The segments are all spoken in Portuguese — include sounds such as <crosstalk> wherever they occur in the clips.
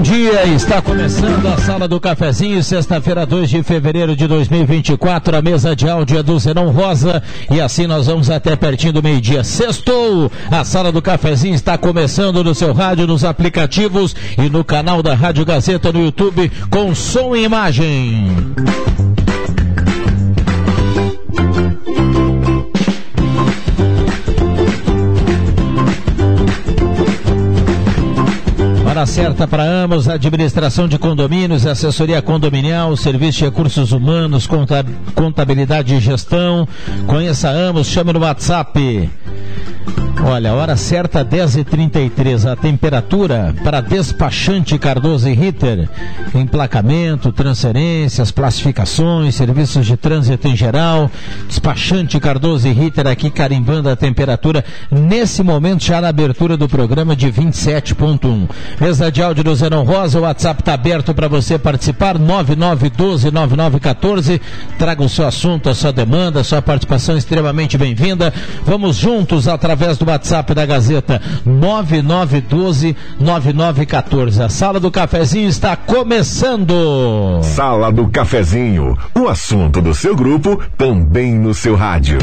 Bom dia. Está começando a Sala do Cafezinho, sexta-feira, 2 de fevereiro de 2024, a mesa de áudio é do Zenão Rosa. E assim nós vamos até pertinho do meio-dia. Sextou! A Sala do Cafezinho está começando no seu rádio, nos aplicativos e no canal da Rádio Gazeta no YouTube, com som e imagem. Hora certa para Amos, administração de condomínios, assessoria condominial, serviço de recursos humanos, contabilidade e gestão. Conheça Amos, chame no WhatsApp Olha, hora certa 10h33. A temperatura para despachante Cardoso e Ritter. Emplacamento, transferências, classificações, serviços de trânsito em geral. Despachante Cardoso e Ritter aqui carimbando a temperatura nesse momento já na abertura do programa de 27.1. Mesa de áudio do Zenon Rosa, o WhatsApp está aberto para você participar. 99129914. Traga o seu assunto, a sua demanda, a sua participação extremamente bem-vinda. Vamos juntos através do WhatsApp da Gazeta 9912-9914. A Sala do Cafezinho está começando. Sala do Cafezinho, o assunto do seu grupo também no seu rádio.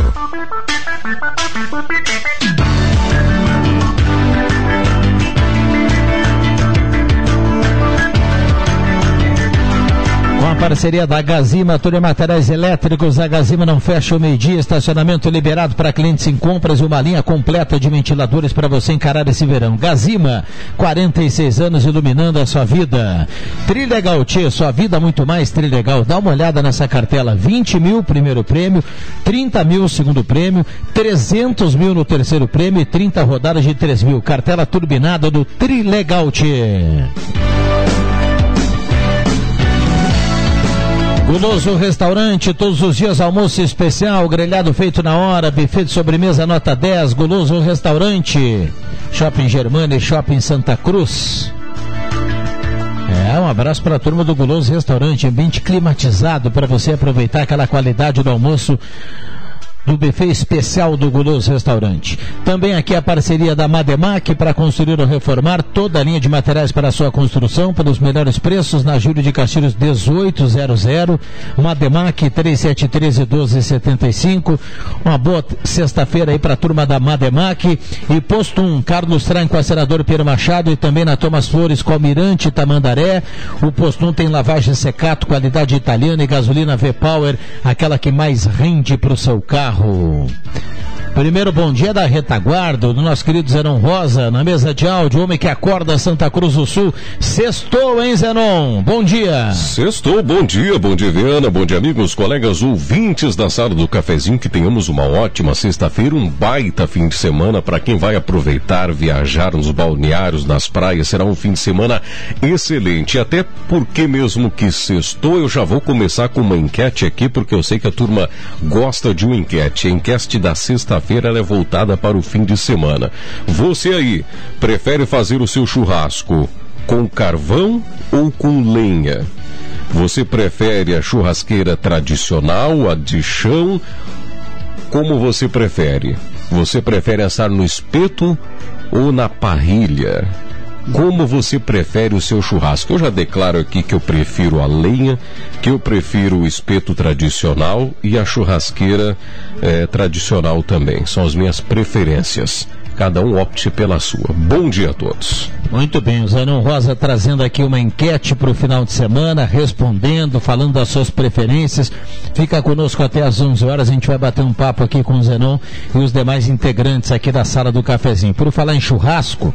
Parceria da Gazima, tudo em materiais elétricos. A Gazima não fecha o meio-dia. Estacionamento liberado para clientes em compras e uma linha completa de ventiladores para você encarar esse verão. Gazima, 46 anos iluminando a sua vida. Trilegal T, sua vida muito mais Trilegal. Dá uma olhada nessa cartela: 20 mil primeiro prêmio, 30 mil segundo prêmio, 300 mil no terceiro prêmio e 30 rodadas de 3 mil. Cartela turbinada do Trilegal T. Guloso Restaurante, todos os dias almoço especial, grelhado feito na hora, buffet de sobremesa nota 10, Guloso Restaurante, Shopping Germana e Shopping Santa Cruz. É, um abraço para a turma do Guloso Restaurante, ambiente climatizado para você aproveitar aquela qualidade do almoço do buffet especial do Guloso Restaurante. Também aqui a parceria da Mademac para construir ou reformar toda a linha de materiais para sua construção pelos melhores preços na Júlio de Castilhos 1800. Mademac 3713 1275. Uma boa sexta-feira aí para a turma da Mademac e posto 1 Carlos Tranco, a senador Pedro Machado e também na Thomas Flores com Almirante Tamandaré. O posto 1 tem lavagem secato, qualidade italiana e gasolina V-Power, aquela que mais rende para o seu carro carro. Primeiro bom dia da retaguarda do nosso querido Zenon Rosa, na mesa de áudio, homem que acorda Santa Cruz do Sul. Sextou, hein, Zenon? Bom dia. Sextou, bom dia, bom dia, Viana, bom dia, amigos, colegas ouvintes da sala do cafezinho, que tenhamos uma ótima sexta-feira, um baita fim de semana para quem vai aproveitar, viajar nos balneários, nas praias, será um fim de semana excelente, até porque mesmo que sextou, eu já vou começar com uma enquete aqui, porque eu sei que a turma gosta de uma enquete, a enquete da sexta-feira sexta-feira é voltada para o fim de semana. Você aí, prefere fazer o seu churrasco com carvão ou com lenha? Você prefere a churrasqueira tradicional, a de chão? Como você prefere? Você prefere assar no espeto ou na parrilha? Como você prefere o seu churrasco? Eu já declaro aqui que eu prefiro a lenha, que eu prefiro o espeto tradicional e a churrasqueira é, tradicional também. São as minhas preferências. Cada um opte pela sua. Bom dia a todos. Muito bem, o Zanão Rosa trazendo aqui uma enquete para o final de semana, respondendo, falando das suas preferências. Fica conosco até às 11 horas, a gente vai bater um papo aqui com o Zenon e os demais integrantes aqui da sala do cafezinho. Por falar em churrasco,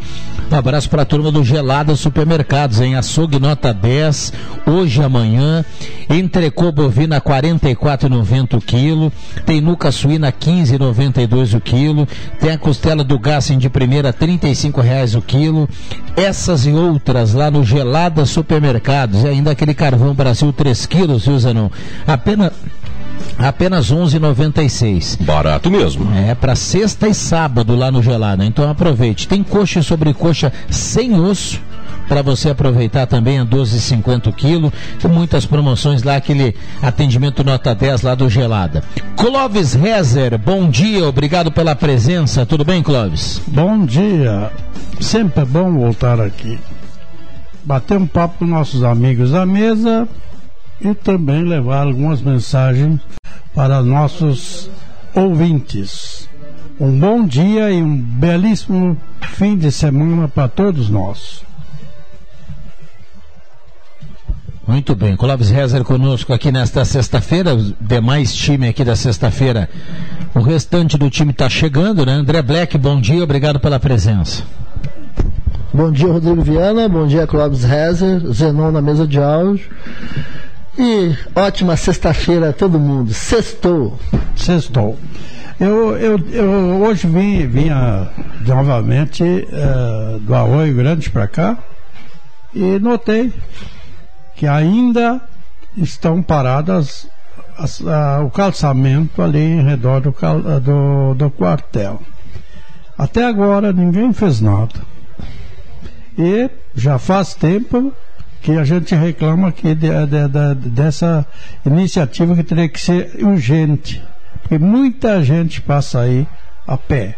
um abraço para a turma do Gelada Supermercados, em açougue nota 10, hoje e amanhã, entrecô bovina 44,90 o quilo, tem nuca suína 15,92 o quilo, tem a costela do Gassen de primeira 35 reais o quilo, essas e outras lá no Gelada Supermercados. E ainda aquele carvão Brasil 3 quilos, viu, Zanon? Apenas Apenas 11,96. Barato mesmo. É, para sexta e sábado lá no Gelada. Então aproveite. Tem coxa e sobrecoxa sem osso para você aproveitar também a 12,50 quilo. Tem muitas promoções lá, aquele atendimento nota 10 lá do Gelada. Clóvis Rezer, bom dia, obrigado pela presença. Tudo bem, Clóvis? Bom dia. Sempre é bom voltar aqui. Bater um papo com nossos amigos da mesa e também levar algumas mensagens para nossos ouvintes. Um bom dia e um belíssimo fim de semana para todos nós. Muito bem, Clóvis Rezer conosco aqui nesta sexta-feira, demais time aqui da sexta-feira. O restante do time está chegando, né? André Black, bom dia, obrigado pela presença. Bom dia, Rodrigo Viana, bom dia, Clóvis Rezer, Zenon na mesa de áudio. E ótima sexta-feira a todo mundo. Sextou. Sextou. Eu, eu, eu hoje vim, vinha novamente uh, do Arroio Grande para cá e notei que ainda estão paradas as, o calçamento ali em redor do, do, do quartel. Até agora ninguém fez nada. E já faz tempo que a gente reclama aqui de, de, de, dessa iniciativa que teria que ser urgente, porque muita gente passa aí a pé.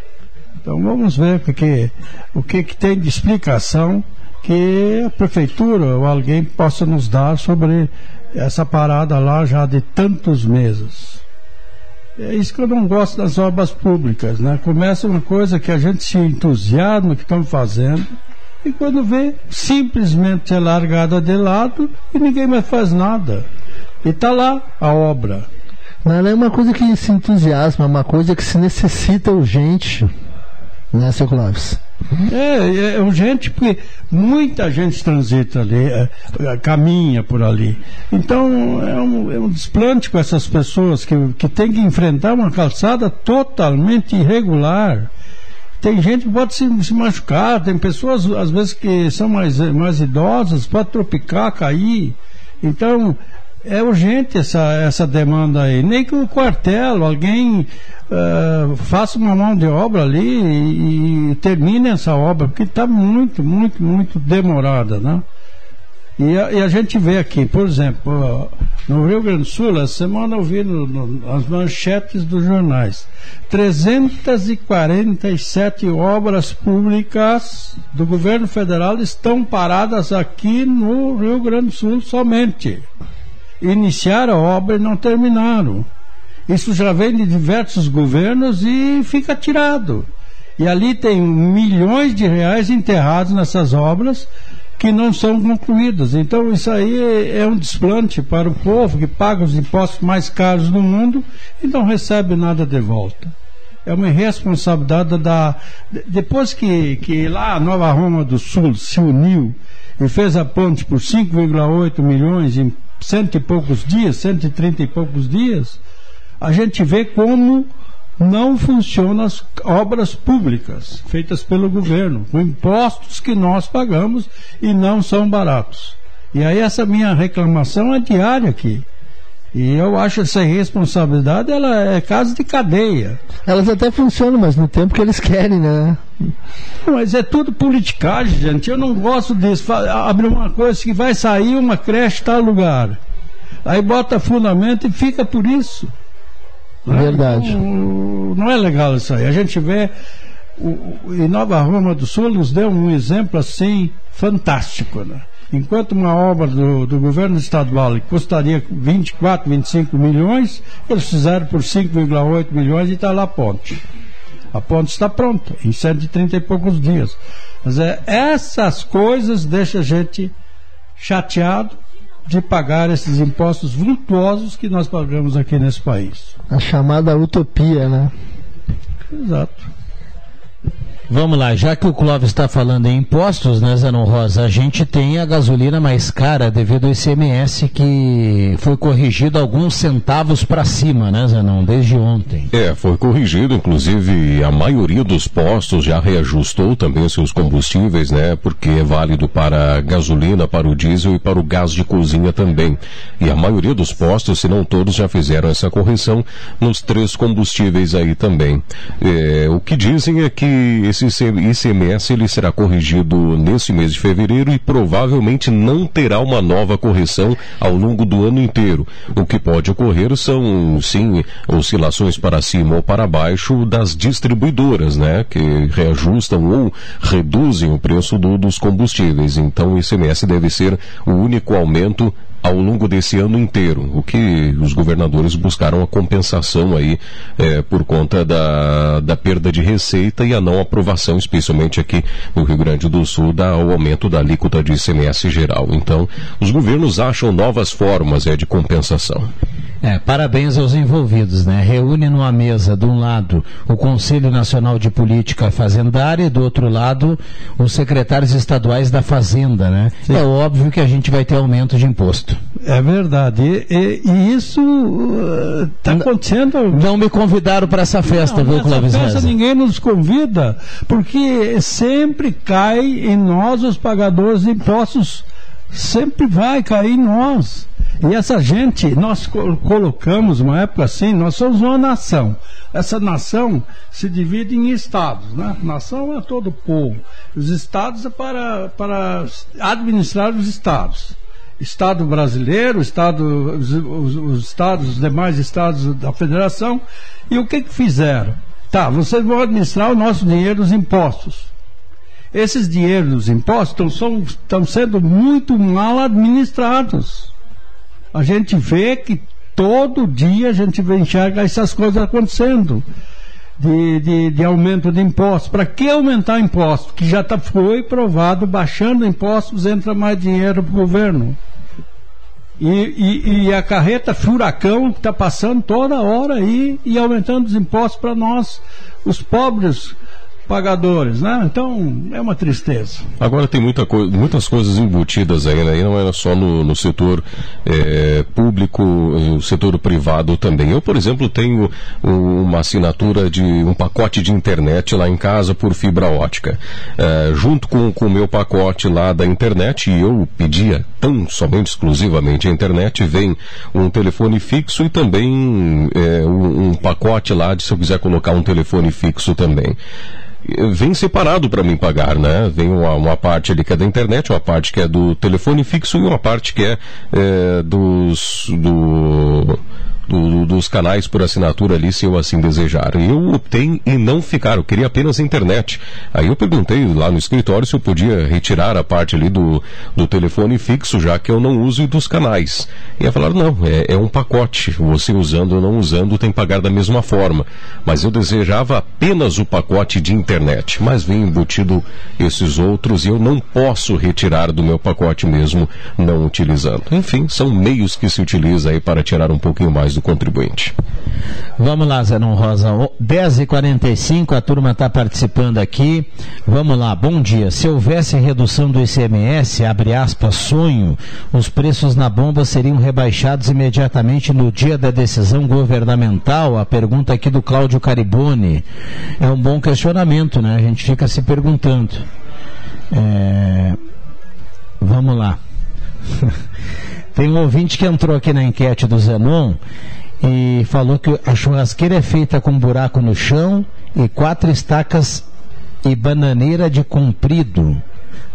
Então vamos ver o que, o que, que tem de explicação que a prefeitura ou alguém possa nos dar sobre essa parada lá já de tantos meses. É isso que eu não gosto das obras públicas, né? Começa uma coisa que a gente se entusiasma que estão fazendo e quando vê, simplesmente é largada de lado e ninguém mais faz nada. E está lá a obra. Não é uma coisa que se entusiasma, é uma coisa que se necessita urgente, né, seu Clóvis? É, é urgente porque muita gente transita ali, é, é, caminha por ali. Então é um, é um desplante com essas pessoas que, que têm que enfrentar uma calçada totalmente irregular. Tem gente que pode se, se, machucar, tem pessoas, às vezes, que são mais, mais idosas, pode tropicar, cair. Então, é urgente essa, essa demanda aí. Nem que o quartel, alguém uh, faça uma mão de obra ali e, e termine essa obra, porque está muito, muito, muito demorada, né? E a, e a, gente vê aqui, por exemplo, no Rio Grande do Sul, essa semana eu vi no, no, as manchetes dos jornais: 347 obras públicas do governo federal estão paradas aqui no Rio Grande do Sul somente. Iniciaram a obra e não terminaram. Isso já vem de diversos governos e fica tirado. E ali tem milhões de reais enterrados nessas obras que não são concluídas. Então, isso aí é um desplante para o povo que paga os impostos mais caros do mundo e não recebe nada de volta. é uma irresponsabilidade da. Depois que, que lá a Nova Roma do Sul se uniu e fez a ponte por 5,8 milhões em cento e poucos dias, 130 e poucos dias, a gente vê como não funcionam as obras públicas feitas pelo governo, com impostos que nós pagamos e não são baratos. E aí essa minha reclamação é diária aqui. E eu acho essa irresponsabilidade, ela é caso de cadeia. Elas até funcionam, mas no tempo que eles querem, né? Mas é tudo politicagem, gente. Eu não gosto disso. Abre uma coisa que vai sair uma creche tal lugar. Aí bota fundamento e fica por isso. Né? Verdade. Não, não é legal isso aí. A gente vê. O, em Nova Roma do Sul nos deu um exemplo assim fantástico, né? Enquanto uma obra do, do governo estadual custaria 24, 25 milhões, eles fizeram por 5,8 milhões e está lá a ponte. A ponte está pronta, em 130 e poucos dias. Mas é, essas coisas deixam a gente chateado de pagar esses impostos vultuosos que nós pagamos aqui nesse país. A chamada utopia, né? Exato. Vamos lá, já que o Clóvis está falando em impostos, né, Zanon Rosa, a gente tem a gasolina mais cara devido ao ICMS que foi corrigido alguns centavos para cima, né, Zanon, desde ontem. É, foi corrigido, inclusive a maioria dos postos já reajustou também seus combustíveis, né, porque é válido para a gasolina, para o diesel e para o gás de cozinha também. E a maioria dos postos, se não todos, já fizeram essa correção nos três combustíveis aí também. É, o que dizem é que esse ICMS ele será corrigido nesse mês de fevereiro e provavelmente não terá uma nova correção ao longo do ano inteiro. O que pode ocorrer são, sim, oscilações para cima ou para baixo das distribuidoras, né? Que reajustam ou reduzem o preço do, dos combustíveis. Então o ICMS deve ser o único aumento ao longo desse ano inteiro, o que os governadores buscaram a compensação aí é, por conta da, da perda de receita e a não aprovação, especialmente aqui no Rio Grande do Sul, da, aumento da alíquota de ICMS geral. Então, os governos acham novas formas é, de compensação. É, parabéns aos envolvidos, né? Reúne numa mesa, de um lado, o Conselho Nacional de Política Fazendária e do outro lado, os secretários estaduais da Fazenda, né? Sim. É óbvio que a gente vai ter aumento de imposto. É verdade. E, e, e isso está uh, acontecendo. Não me convidaram para essa festa, não, viu, Clóvis festa ninguém nos convida, porque sempre cai em nós os pagadores de impostos. Sempre vai cair em nós. E essa gente, nós colocamos uma época assim, nós somos uma nação. Essa nação se divide em estados, né? Nação é todo o povo. Os estados é para, para administrar os estados. Estado brasileiro, estado, os, os, os estados, os demais estados da federação. E o que, que fizeram? Tá, vocês vão administrar o nosso dinheiro, os impostos. Esses dinheiros dos impostos estão, sendo muito mal administrados a gente vê que todo dia a gente vê enxerga essas coisas acontecendo. De, de, de aumento de impostos. Para que aumentar impostos? Que já tá, foi provado, baixando impostos entra mais dinheiro para o governo. E, e, e, a carreta furacão está passando toda hora aí e aumentando os impostos para nós, os pobres pagadores, né? Então é uma tristeza. Agora tem muita co muitas coisas embutidas aí, né? E não é só no, no setor é, público, no setor privado também. Eu, por exemplo, tenho uma assinatura de um pacote de internet lá em casa por fibra ótica. É, junto com o meu pacote lá da internet, e eu pedia tão somente exclusivamente a internet, vem um telefone fixo e também é, um, um pacote lá de se eu quiser colocar um telefone fixo também vem separado para mim pagar, né? Vem uma, uma, parte ali que é da internet, uma parte que é do telefone fixo e uma parte que é, é dos do do, dos canais por assinatura ali, se eu assim desejar. Eu optei em não ficar, eu queria apenas internet. Aí eu perguntei lá no escritório se eu podia retirar a parte ali do, do telefone fixo, já que eu não uso dos canais. E aí falaram, não, é, é um pacote. Você usando ou não usando tem que pagar da mesma forma. Mas eu desejava apenas o pacote de internet. Mas vem embutido esses outros e eu não posso retirar do meu pacote mesmo não utilizando. Enfim, são meios que se utiliza aí para tirar um pouquinho mais do contribuinte. Vamos lá, Zenon Rosa. 10h45, a turma está participando aqui. Vamos lá, bom dia. Se houvesse redução do ICMS, abre aspas, sonho, os preços na bomba seriam rebaixados imediatamente no dia da decisão governamental? A pergunta aqui do Cláudio Caribone. É um bom questionamento, né? A gente fica se perguntando. É... Vamos lá. <laughs> Tem um ouvinte que entrou aqui na enquete do Zenon e falou que a churrasqueira é feita com buraco no chão e quatro estacas e bananeira de comprido.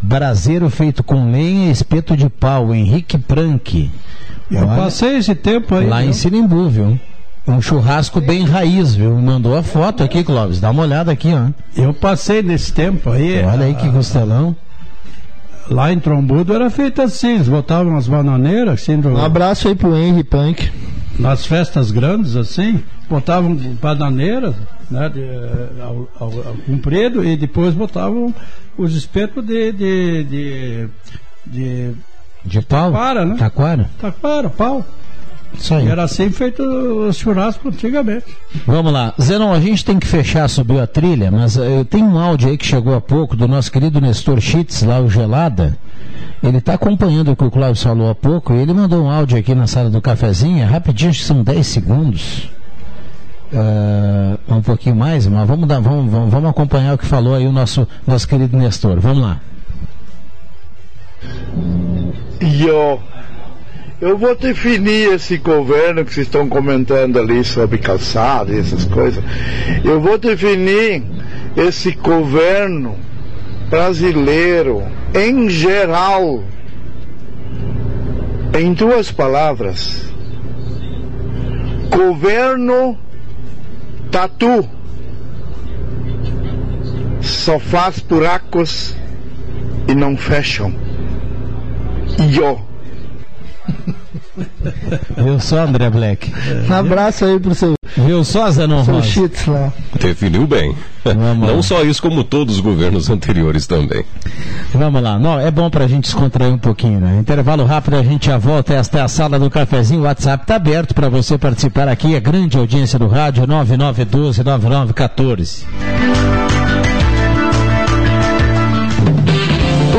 Braseiro feito com lenha e espeto de pau, Henrique Prank. Eu Olha, passei esse tempo aí. Lá viu? em Sinimbu, viu? Um churrasco bem raiz, viu? Mandou a foto aqui, Clóvis. Dá uma olhada aqui, ó. Eu passei nesse tempo aí. Olha aí que costelão. Lá em Trombudo era feito assim, eles botavam as bananeiras assim. Do... Um abraço aí pro Henry Punk nas festas grandes, assim, botavam bananeiras, né, de, eh, ao, ao, ao, comprido, e depois botavam os espetos de. de, de, de, de pau? Taquara, né? Taquara? Taquara, pau. Isso aí. Era assim feito o churrasco antigamente. Vamos lá. Zenon, a gente tem que fechar, subiu a trilha, mas eu tenho um áudio aí que chegou há pouco do nosso querido Nestor Schitz, lá o Gelada. Ele está acompanhando o que o Cláudio falou há pouco e ele mandou um áudio aqui na sala do cafezinho, rapidinho, acho que são 10 segundos. Uh, um pouquinho mais, mas vamos, dar, vamos, vamos, vamos acompanhar o que falou aí o nosso, nosso querido Nestor. Vamos lá. Eu, eu vou definir esse governo que vocês estão comentando ali sobre calçado e essas coisas. Eu vou definir esse governo brasileiro em geral. Em duas palavras governo tatu. Só faz buracos e não fecham. E eu <laughs> Viu só, André Black? Um abraço aí pro seu. Viu só, Zanon? Cheats lá. Definiu bem. Vamos Não lá. só isso, como todos os governos anteriores também. Vamos lá. Não, é bom pra gente descontrair um pouquinho, né? Intervalo rápido, a gente já volta. Esta é a sala do cafezinho. O WhatsApp tá aberto para você participar aqui. É grande audiência do rádio 9912 9914.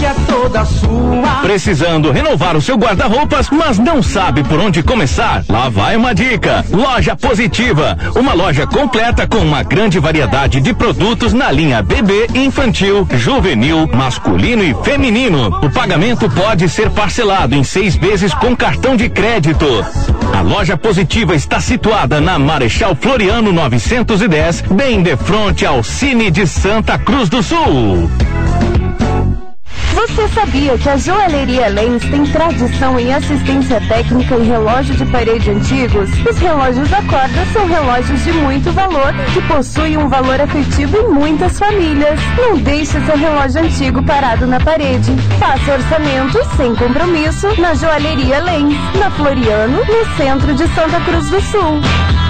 que é toda sua. Precisando renovar o seu guarda-roupas, mas não sabe por onde começar? Lá vai uma dica. Loja Positiva, uma loja completa com uma grande variedade de produtos na linha bebê, infantil, juvenil, masculino e feminino. O pagamento pode ser parcelado em seis vezes com cartão de crédito. A loja Positiva está situada na Marechal Floriano 910, bem de frente ao Cine de Santa Cruz do Sul. Você sabia que a joalheria Lens tem tradição em assistência técnica e relógio de parede antigos? Os relógios da corda são relógios de muito valor que possuem um valor afetivo em muitas famílias. Não deixe seu relógio antigo parado na parede. Faça orçamento sem compromisso na joalheria Lens, na Floriano, no centro de Santa Cruz do Sul.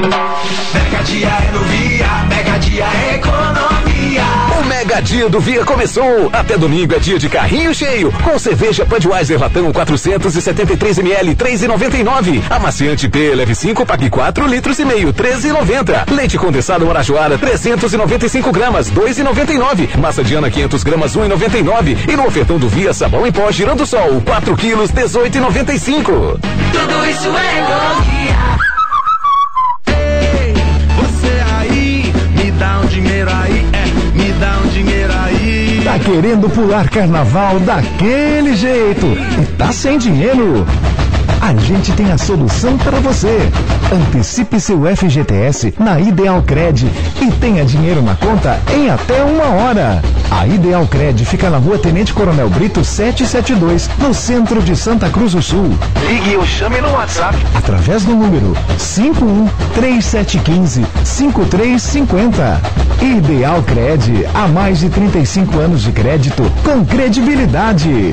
Mega dia é no Via, Mega dia é economia. O Mega Dia do Via começou. Até domingo é dia de carrinho cheio. Com cerveja Budweiser Latão 473 ml 3,99. Amaciante P Leve 5 pague 4 litros e meio 13,90. Leite condensado Marajoara 395 gramas 2,99. Massa Diana 500 gramas 1,99. E no ofertão do Via sabão em pó girando sol 4 quilos 18,95. Tudo isso é economia. Dinheiro aí, é, me dá um dinheiro aí. Tá querendo pular carnaval daquele jeito e tá sem dinheiro? A gente tem a solução para você. Antecipe seu FGTS na Ideal Cred e tenha dinheiro na conta em até uma hora. A Ideal Cred fica na rua Tenente Coronel Brito 772, no centro de Santa Cruz do Sul. Ligue ou chame no WhatsApp. Através do número 513715 5350. Ideal Cred, há mais de 35 anos de crédito com credibilidade.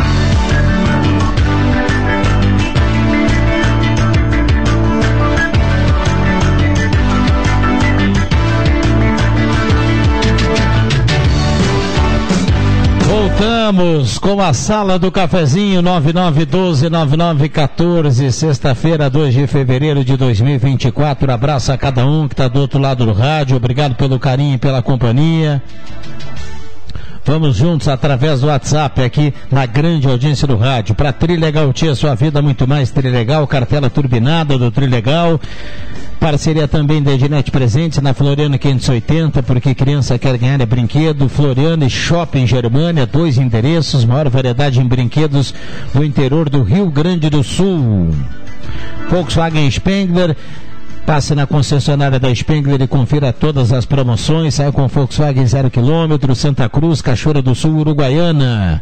Voltamos com a sala do cafezinho 99129914, sexta-feira, 2 de fevereiro de 2024. Abraço a cada um que está do outro lado do rádio. Obrigado pelo carinho e pela companhia. Vamos juntos através do WhatsApp aqui na grande audiência do rádio. Para Trilegal Tia, sua vida muito mais Trilegal, cartela turbinada do Trilegal. Parceria também da Ednet Presentes na Floriana 580, porque criança quer ganhar é brinquedo. Floriana e Shopping Germânia, dois endereços, maior variedade em brinquedos do interior do Rio Grande do Sul. Volkswagen Spengler. Passe na concessionária da Spengler e confira todas as promoções. Saia com Volkswagen 0 km, Santa Cruz, Cachoeira do Sul, Uruguaiana.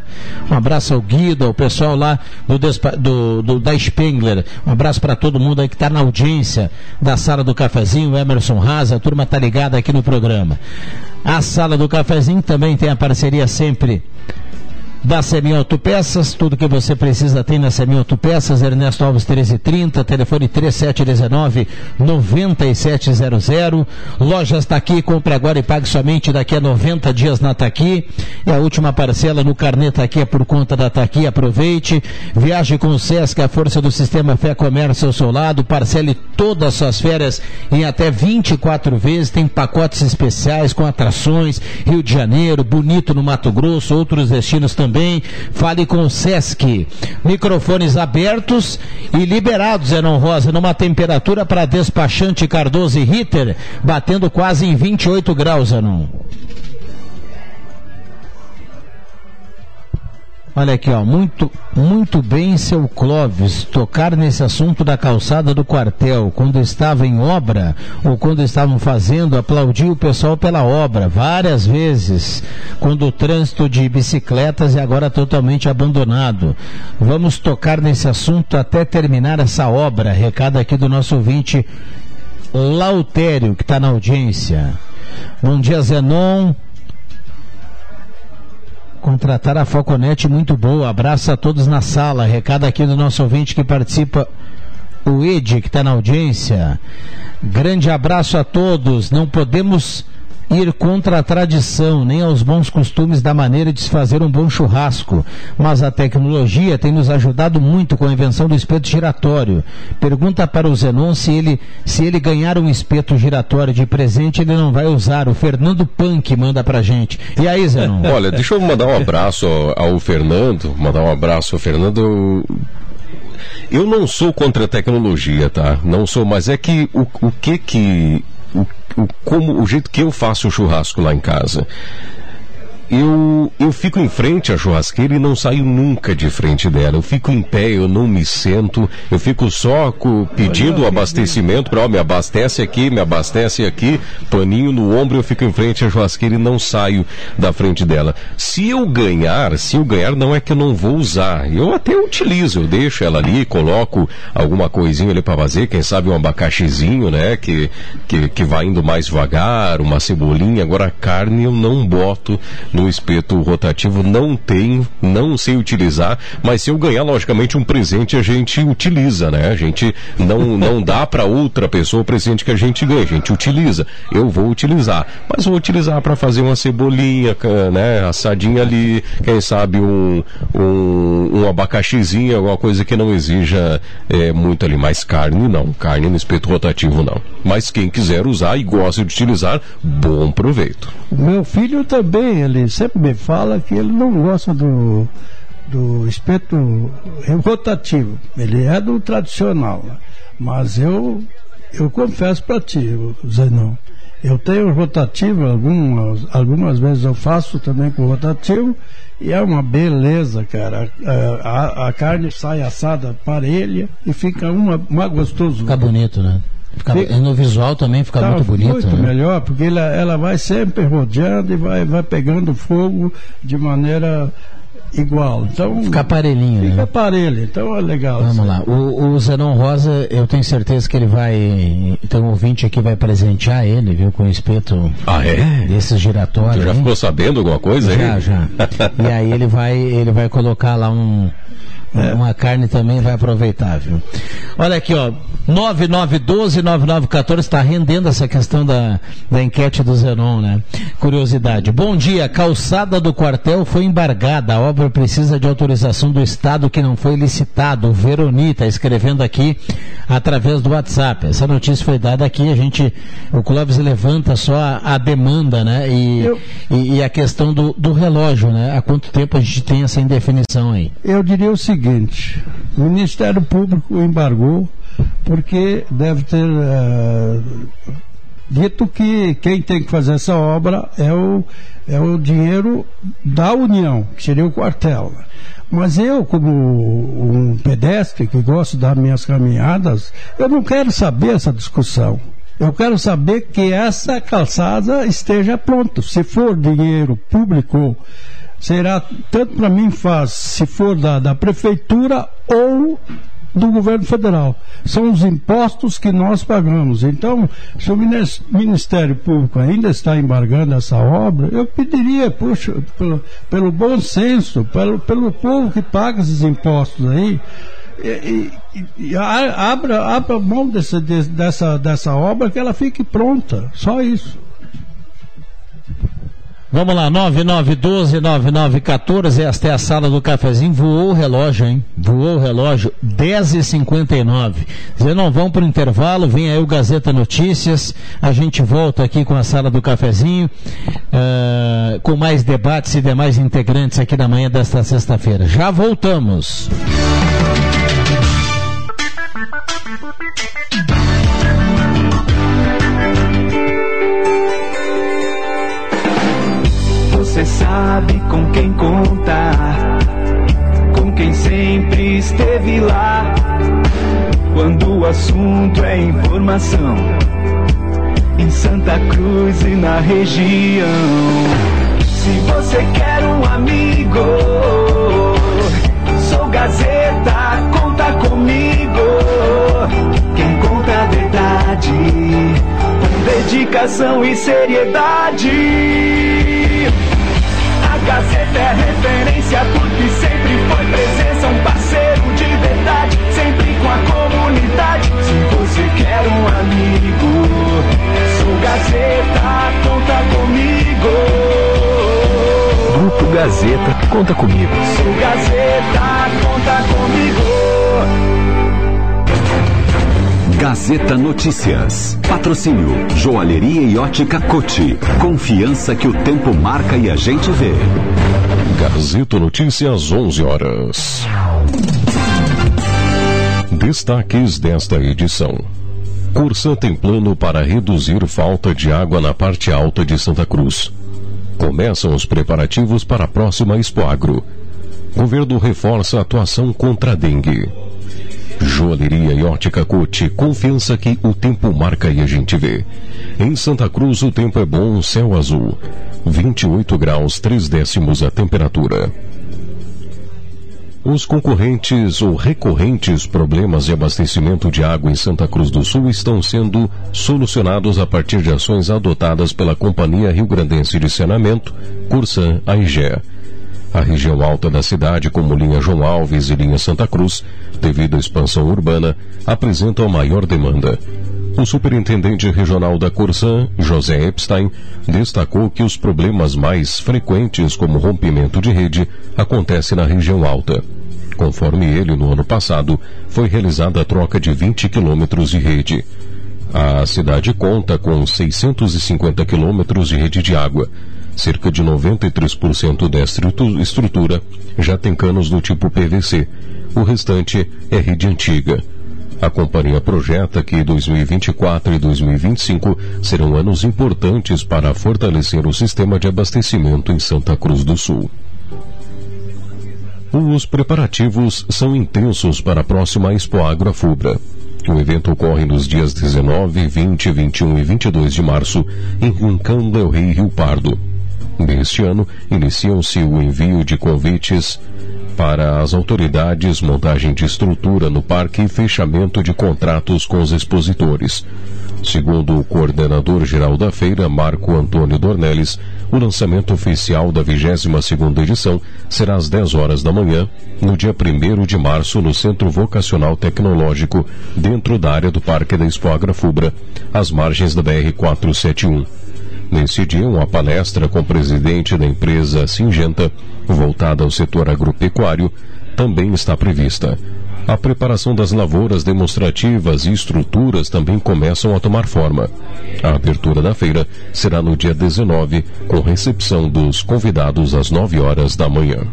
Um abraço ao Guido, ao pessoal lá do, do, do da Spengler. Um abraço para todo mundo aí que está na audiência da sala do cafezinho, Emerson Raza, a turma tá ligada aqui no programa. A sala do cafezinho também tem a parceria sempre da Semi Autopeças, tudo que você precisa tem na Semi Autopeças, Ernesto Alves 1330, telefone 3719 9700. Lojas Taqui, compre agora e pague somente daqui a 90 dias na Taqui. E a última parcela no carnê Taqui é por conta da Taqui, aproveite. Viaje com o Sesc, a força do sistema Fé Comércio ao seu lado, parcele todas as suas férias em até 24 vezes, tem pacotes especiais com atrações, Rio de Janeiro, bonito no Mato Grosso, outros destinos também também. Fale com o Sesc. Microfones abertos e liberados, Zenon Rosa, numa temperatura para despachante Cardoso e Ritter, batendo quase em 28 graus, Zenon. Olha aqui, ó, muito, muito bem, seu Clóvis, tocar nesse assunto da calçada do quartel, quando estava em obra ou quando estavam fazendo, aplaudir o pessoal pela obra, várias vezes, quando o trânsito de bicicletas é agora totalmente abandonado. Vamos tocar nesse assunto até terminar essa obra. Recado aqui do nosso ouvinte Lautério, que está na audiência. Bom dia, Zenon contratar a Falconete muito boa. Abraço a todos na sala. Recado aqui do nosso ouvinte que participa, o Ed, que está na audiência. Grande abraço a todos. Não podemos ir contra a tradição, nem aos bons costumes da maneira de se fazer um bom churrasco. Mas a tecnologia tem nos ajudado muito com a invenção do espeto giratório. Pergunta para o Zenon se ele, se ele ganhar um espeto giratório de presente, ele não vai usar. O Fernando Punk manda pra gente. E aí, Zenon? <laughs> Olha, deixa eu mandar um abraço ao, Fernando, mandar um abraço ao Fernando. Eu não sou contra a tecnologia, tá? Não sou, mas é que o, o que que. Como, o jeito que eu faço o churrasco lá em casa eu, eu fico em frente à churrasqueira e não saio nunca de frente dela. Eu fico em pé, eu não me sento, eu fico só pedindo abastecimento para, ó, me abastece aqui, me abastece aqui, paninho no ombro, eu fico em frente à churrasqueira e não saio da frente dela. Se eu ganhar, se eu ganhar, não é que eu não vou usar. Eu até utilizo, eu deixo ela ali, coloco alguma coisinha ali para fazer, quem sabe um abacaxizinho, né, que, que, que vai indo mais devagar, uma cebolinha. Agora a carne eu não boto no espeto rotativo, não tenho, não sei utilizar, mas se eu ganhar, logicamente, um presente a gente utiliza, né? A gente não, não dá para outra pessoa o presente que a gente ganha, a gente utiliza. Eu vou utilizar, mas vou utilizar para fazer uma cebolinha, né? Assadinha ali, quem sabe um, um, um abacaxizinho, alguma coisa que não exija é, muito ali, mais carne não, carne no espeto rotativo não. Mas quem quiser usar e gosta de utilizar, bom proveito. Meu filho também, ele sempre me fala que ele não gosta do, do espeto rotativo. Ele é do tradicional. Né? Mas eu, eu confesso para ti, Zenon, eu tenho rotativo, algumas, algumas vezes eu faço também com rotativo, e é uma beleza, cara. A, a, a carne sai assada parelha e fica uma, uma gostoso. Fica bonito, né? Fica, fica, no visual também fica muito bonito. Muito né? melhor, porque ela, ela vai sempre rodeando e vai, vai pegando fogo de maneira igual. Então, fica aparelhinho. Fica né? aparelho, então é legal. Vamos lá. O, o Zenon Rosa, eu tenho certeza que ele vai. Então, um ouvinte aqui vai presentear ele, viu, com o espeto ah, é? desses giratórios. Tu já ficou sabendo alguma coisa já, aí? Já, já. <laughs> e aí ele vai, ele vai colocar lá um é. Uma carne também vai aproveitar, viu? Olha aqui, ó. 9912-9914 está rendendo essa questão da, da enquete do Zenon, né? Curiosidade. Bom dia, calçada do quartel foi embargada. A obra precisa de autorização do Estado que não foi licitado. Veroni está escrevendo aqui através do WhatsApp. Essa notícia foi dada aqui, a gente, o Clóvis levanta só a, a demanda, né? E, Eu... e, e, a questão do, do relógio, né? Há quanto tempo a gente tem essa indefinição aí? Eu diria o seguinte seguinte: o Ministério Público embargou porque deve ter uh, dito que quem tem que fazer essa obra é o, é o dinheiro da União, que seria o quartel. Mas eu, como um pedestre que gosto das minhas caminhadas, eu não quero saber essa discussão. Eu quero saber que essa calçada esteja pronta. Se for dinheiro público será tanto para mim faz se for da, da prefeitura ou do governo federal. São os impostos que nós pagamos. Então, se o Ministério Público ainda está embargando essa obra, eu pediria, puxa, pelo, pelo bom senso, pelo, pelo povo que paga esses impostos aí, e, e, e abra, abra mão desse, dessa, dessa obra que ela fique pronta. Só isso. Vamos lá, 9912-9914, esta é a sala do cafezinho. Voou o relógio, hein? Voou o relógio, 10h59. não vão para o intervalo, vem aí o Gazeta Notícias. A gente volta aqui com a sala do cafezinho, uh, com mais debates e demais integrantes aqui na manhã desta sexta-feira. Já voltamos. Você sabe com quem contar, com quem sempre esteve lá. Quando o assunto é informação, em Santa Cruz e na região. Se você quer um amigo, sou Gazeta, conta comigo. Quem conta a verdade, com dedicação e seriedade. Gazeta é referência porque sempre foi presença, um parceiro de verdade, sempre com a comunidade. Se você quer um amigo, sou Gazeta, conta comigo. Grupo Gazeta, conta comigo. Sou Gazeta. Gazeta Notícias. Patrocínio Joalheria e Ótica Cote. Confiança que o tempo marca e a gente vê. Gazeta Notícias, 11 horas. Destaques desta edição. Cursa tem plano para reduzir falta de água na parte alta de Santa Cruz. Começam os preparativos para a próxima Expoagro. Governo reforça a atuação contra a dengue. Joalheria e ótica Cote, confiança que o tempo marca e a gente vê. Em Santa Cruz o tempo é bom, céu azul. 28 graus, 3 décimos a temperatura. Os concorrentes ou recorrentes problemas de abastecimento de água em Santa Cruz do Sul estão sendo solucionados a partir de ações adotadas pela Companhia Rio Grandense de Saneamento, Cursan AIGE. A região alta da cidade, como linha João Alves e linha Santa Cruz, devido à expansão urbana, apresentam maior demanda. O superintendente regional da Corsan, José Epstein, destacou que os problemas mais frequentes, como rompimento de rede, acontecem na região alta. Conforme ele, no ano passado, foi realizada a troca de 20 quilômetros de rede. A cidade conta com 650 quilômetros de rede de água. Cerca de 93% desta estrutura já tem canos do tipo PVC. O restante é rede antiga. A companhia projeta que 2024 e 2025 serão anos importantes para fortalecer o sistema de abastecimento em Santa Cruz do Sul. Os preparativos são intensos para a próxima Expo Agro Fubra. O evento ocorre nos dias 19, 20, 21 e 22 de março em Rincão del Rei Rio Pardo. Neste ano, iniciam-se o envio de convites para as autoridades, montagem de estrutura no parque e fechamento de contratos com os expositores. Segundo o coordenador geral da feira, Marco Antônio Dornelles, o lançamento oficial da 22ª edição será às 10 horas da manhã, no dia 1 de março, no Centro Vocacional Tecnológico, dentro da área do Parque da Expo Agrafubra, às margens da BR 471. Nesse dia, uma palestra com o presidente da empresa Singenta, voltada ao setor agropecuário, também está prevista. A preparação das lavouras demonstrativas e estruturas também começam a tomar forma. A abertura da feira será no dia 19, com recepção dos convidados às 9 horas da manhã.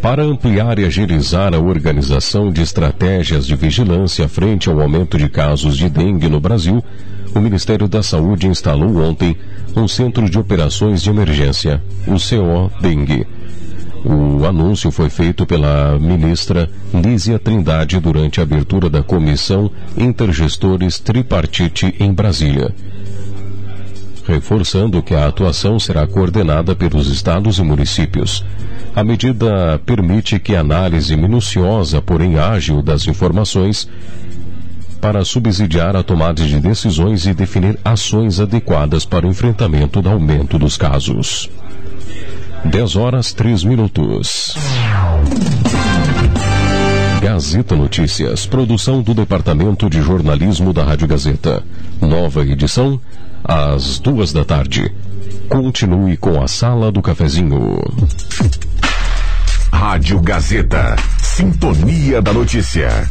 Para ampliar e agilizar a organização de estratégias de vigilância frente ao aumento de casos de dengue no Brasil, o Ministério da Saúde instalou ontem um Centro de Operações de Emergência, o CO Dengue. O anúncio foi feito pela ministra Lísia Trindade durante a abertura da Comissão Intergestores Tripartite em Brasília. Reforçando que a atuação será coordenada pelos estados e municípios. A medida permite que a análise minuciosa, porém ágil, das informações para subsidiar a tomada de decisões e definir ações adequadas para o enfrentamento do aumento dos casos. 10 horas 3 minutos. Gazeta Notícias, produção do Departamento de Jornalismo da Rádio Gazeta. Nova edição, às duas da tarde. Continue com a Sala do Cafezinho. Rádio Gazeta. Sintonia da Notícia.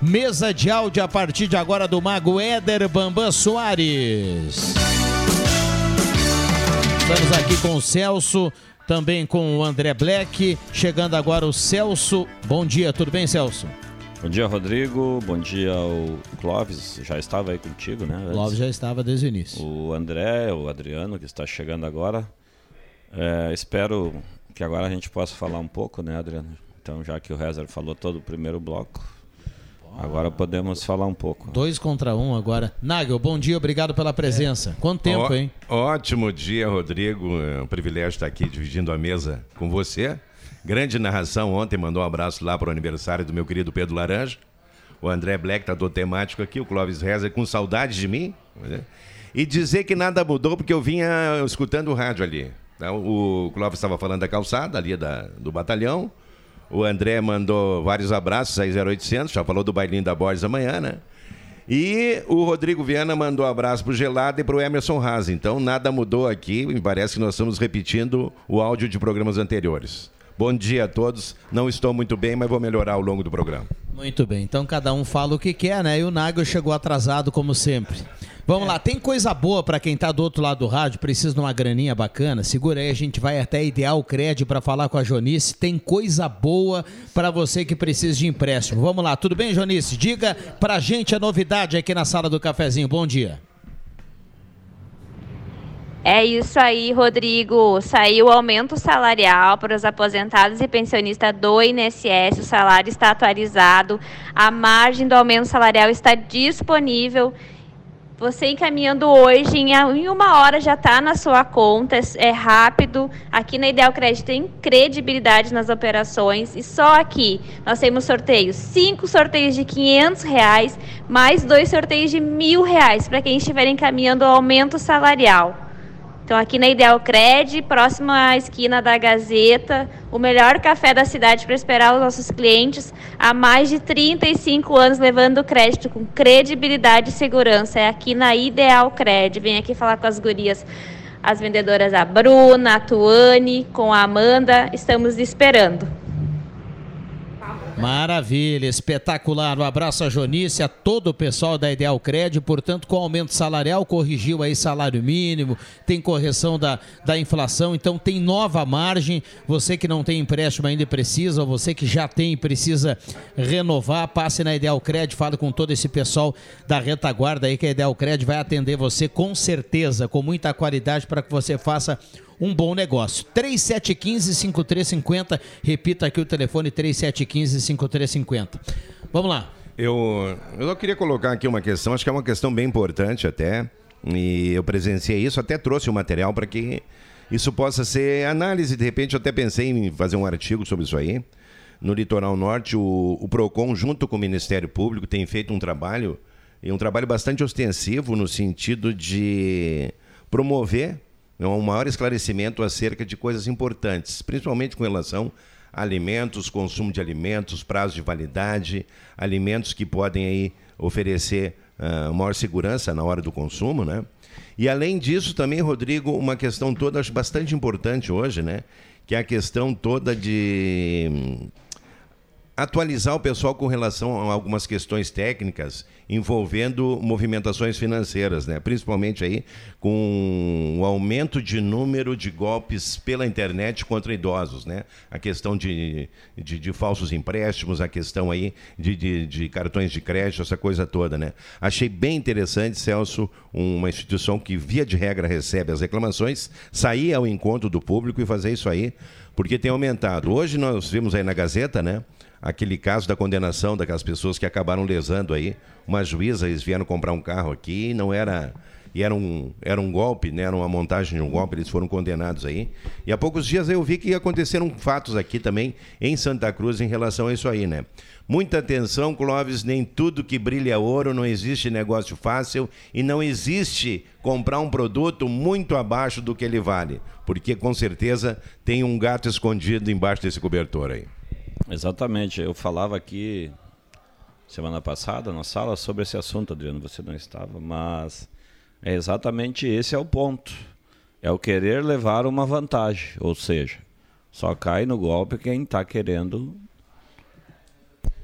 Mesa de áudio a partir de agora do Mago Éder Bambam Soares. Estamos aqui com o Celso, também com o André Black. Chegando agora o Celso. Bom dia, tudo bem, Celso? Bom dia, Rodrigo. Bom dia ao Clóvis. Já estava aí contigo, né? Antes. Clóvis já estava desde o início. O André, o Adriano, que está chegando agora. É, espero que agora a gente possa falar um pouco, né, Adriano? Então, já que o Rezer falou todo o primeiro bloco, Agora podemos falar um pouco. Dois contra um agora. Nagel, bom dia, obrigado pela presença. Quanto tempo, Ó- hein? Ótimo dia, Rodrigo. É um privilégio estar aqui dividindo a mesa com você. Grande narração ontem, mandou um abraço lá para o aniversário do meu querido Pedro Laranja. O André Black tá do temático aqui, o Clóvis Reza com saudade de mim. né? E dizer que nada mudou porque eu vinha escutando o rádio ali. Tá? O Clóvis estava falando da calçada ali da, do batalhão. O André mandou vários abraços aí 0800, já falou do bailinho da Borges amanhã, né? E o Rodrigo Viana mandou um abraço pro Gelado e pro Emerson Haas. Então nada mudou aqui, me parece que nós estamos repetindo o áudio de programas anteriores. Bom dia a todos. Não estou muito bem, mas vou melhorar ao longo do programa. Muito bem, então cada um fala o que quer, né? E o Nagel chegou atrasado, como sempre. Vamos lá, tem coisa boa pra quem tá do outro lado do rádio, precisa de uma graninha bacana. Segura aí, a gente vai até Ideal Crédito pra falar com a Jonice. Tem coisa boa pra você que precisa de empréstimo. Vamos lá, tudo bem, Jonice? Diga pra gente a novidade aqui na sala do cafezinho. Bom dia. É isso aí, Rodrigo. Saiu o aumento salarial para os aposentados e pensionistas do INSS. O salário está atualizado. A margem do aumento salarial está disponível. Você encaminhando hoje, em uma hora já está na sua conta. É rápido. Aqui na Ideal Crédito tem credibilidade nas operações. E só aqui nós temos sorteios. Cinco sorteios de 500 reais, mais dois sorteios de mil reais para quem estiver encaminhando o aumento salarial. Então, aqui na Ideal Cred, próximo à esquina da Gazeta, o melhor café da cidade para esperar os nossos clientes há mais de 35 anos, levando crédito com credibilidade e segurança. É aqui na Ideal Cred. Vem aqui falar com as gurias, as vendedoras, a Bruna, a Tuane, com a Amanda. Estamos esperando. Maravilha, espetacular. Um abraço a Jonice, a todo o pessoal da Ideal Cred. Portanto, com o aumento salarial, corrigiu aí salário mínimo, tem correção da, da inflação, então tem nova margem. Você que não tem empréstimo ainda precisa, ou você que já tem e precisa renovar, passe na Ideal Cred, fale com todo esse pessoal da retaguarda aí que a Ideal Cred vai atender você com certeza, com muita qualidade para que você faça um bom negócio. 3715-5350. Repita aqui o telefone 3715-5350. Vamos lá. Eu, eu só queria colocar aqui uma questão, acho que é uma questão bem importante até, e eu presenciei isso, até trouxe o material para que isso possa ser análise. De repente, eu até pensei em fazer um artigo sobre isso aí. No Litoral Norte, o, o PROCON, junto com o Ministério Público, tem feito um trabalho, e um trabalho bastante ostensivo no sentido de promover um maior esclarecimento acerca de coisas importantes, principalmente com relação a alimentos, consumo de alimentos, prazo de validade, alimentos que podem aí oferecer ah, maior segurança na hora do consumo, né? E além disso, também, Rodrigo, uma questão toda, acho bastante importante hoje, né? Que é a questão toda de hum, atualizar o pessoal com relação a algumas questões técnicas envolvendo movimentações financeiras, né? Principalmente aí com o aumento de número de golpes pela internet contra idosos, né? A questão de, de, de falsos empréstimos, a questão aí de, de, de cartões de crédito, essa coisa toda, né? Achei bem interessante, Celso, uma instituição que via de regra recebe as reclamações, sair ao encontro do público e fazer isso aí, porque tem aumentado. Hoje nós vimos aí na Gazeta, né? Aquele caso da condenação daquelas pessoas que acabaram lesando aí uma juíza, eles vieram comprar um carro aqui e não era e era um, era um golpe, né? era uma montagem de um golpe, eles foram condenados aí. E há poucos dias eu vi que aconteceram fatos aqui também em Santa Cruz em relação a isso aí, né? Muita atenção, Clóvis, nem tudo que brilha é ouro, não existe negócio fácil e não existe comprar um produto muito abaixo do que ele vale, porque com certeza tem um gato escondido embaixo desse cobertor aí. Exatamente. Eu falava aqui semana passada na sala sobre esse assunto, Adriano, você não estava, mas é exatamente esse é o ponto. É o querer levar uma vantagem, ou seja, só cai no golpe quem está querendo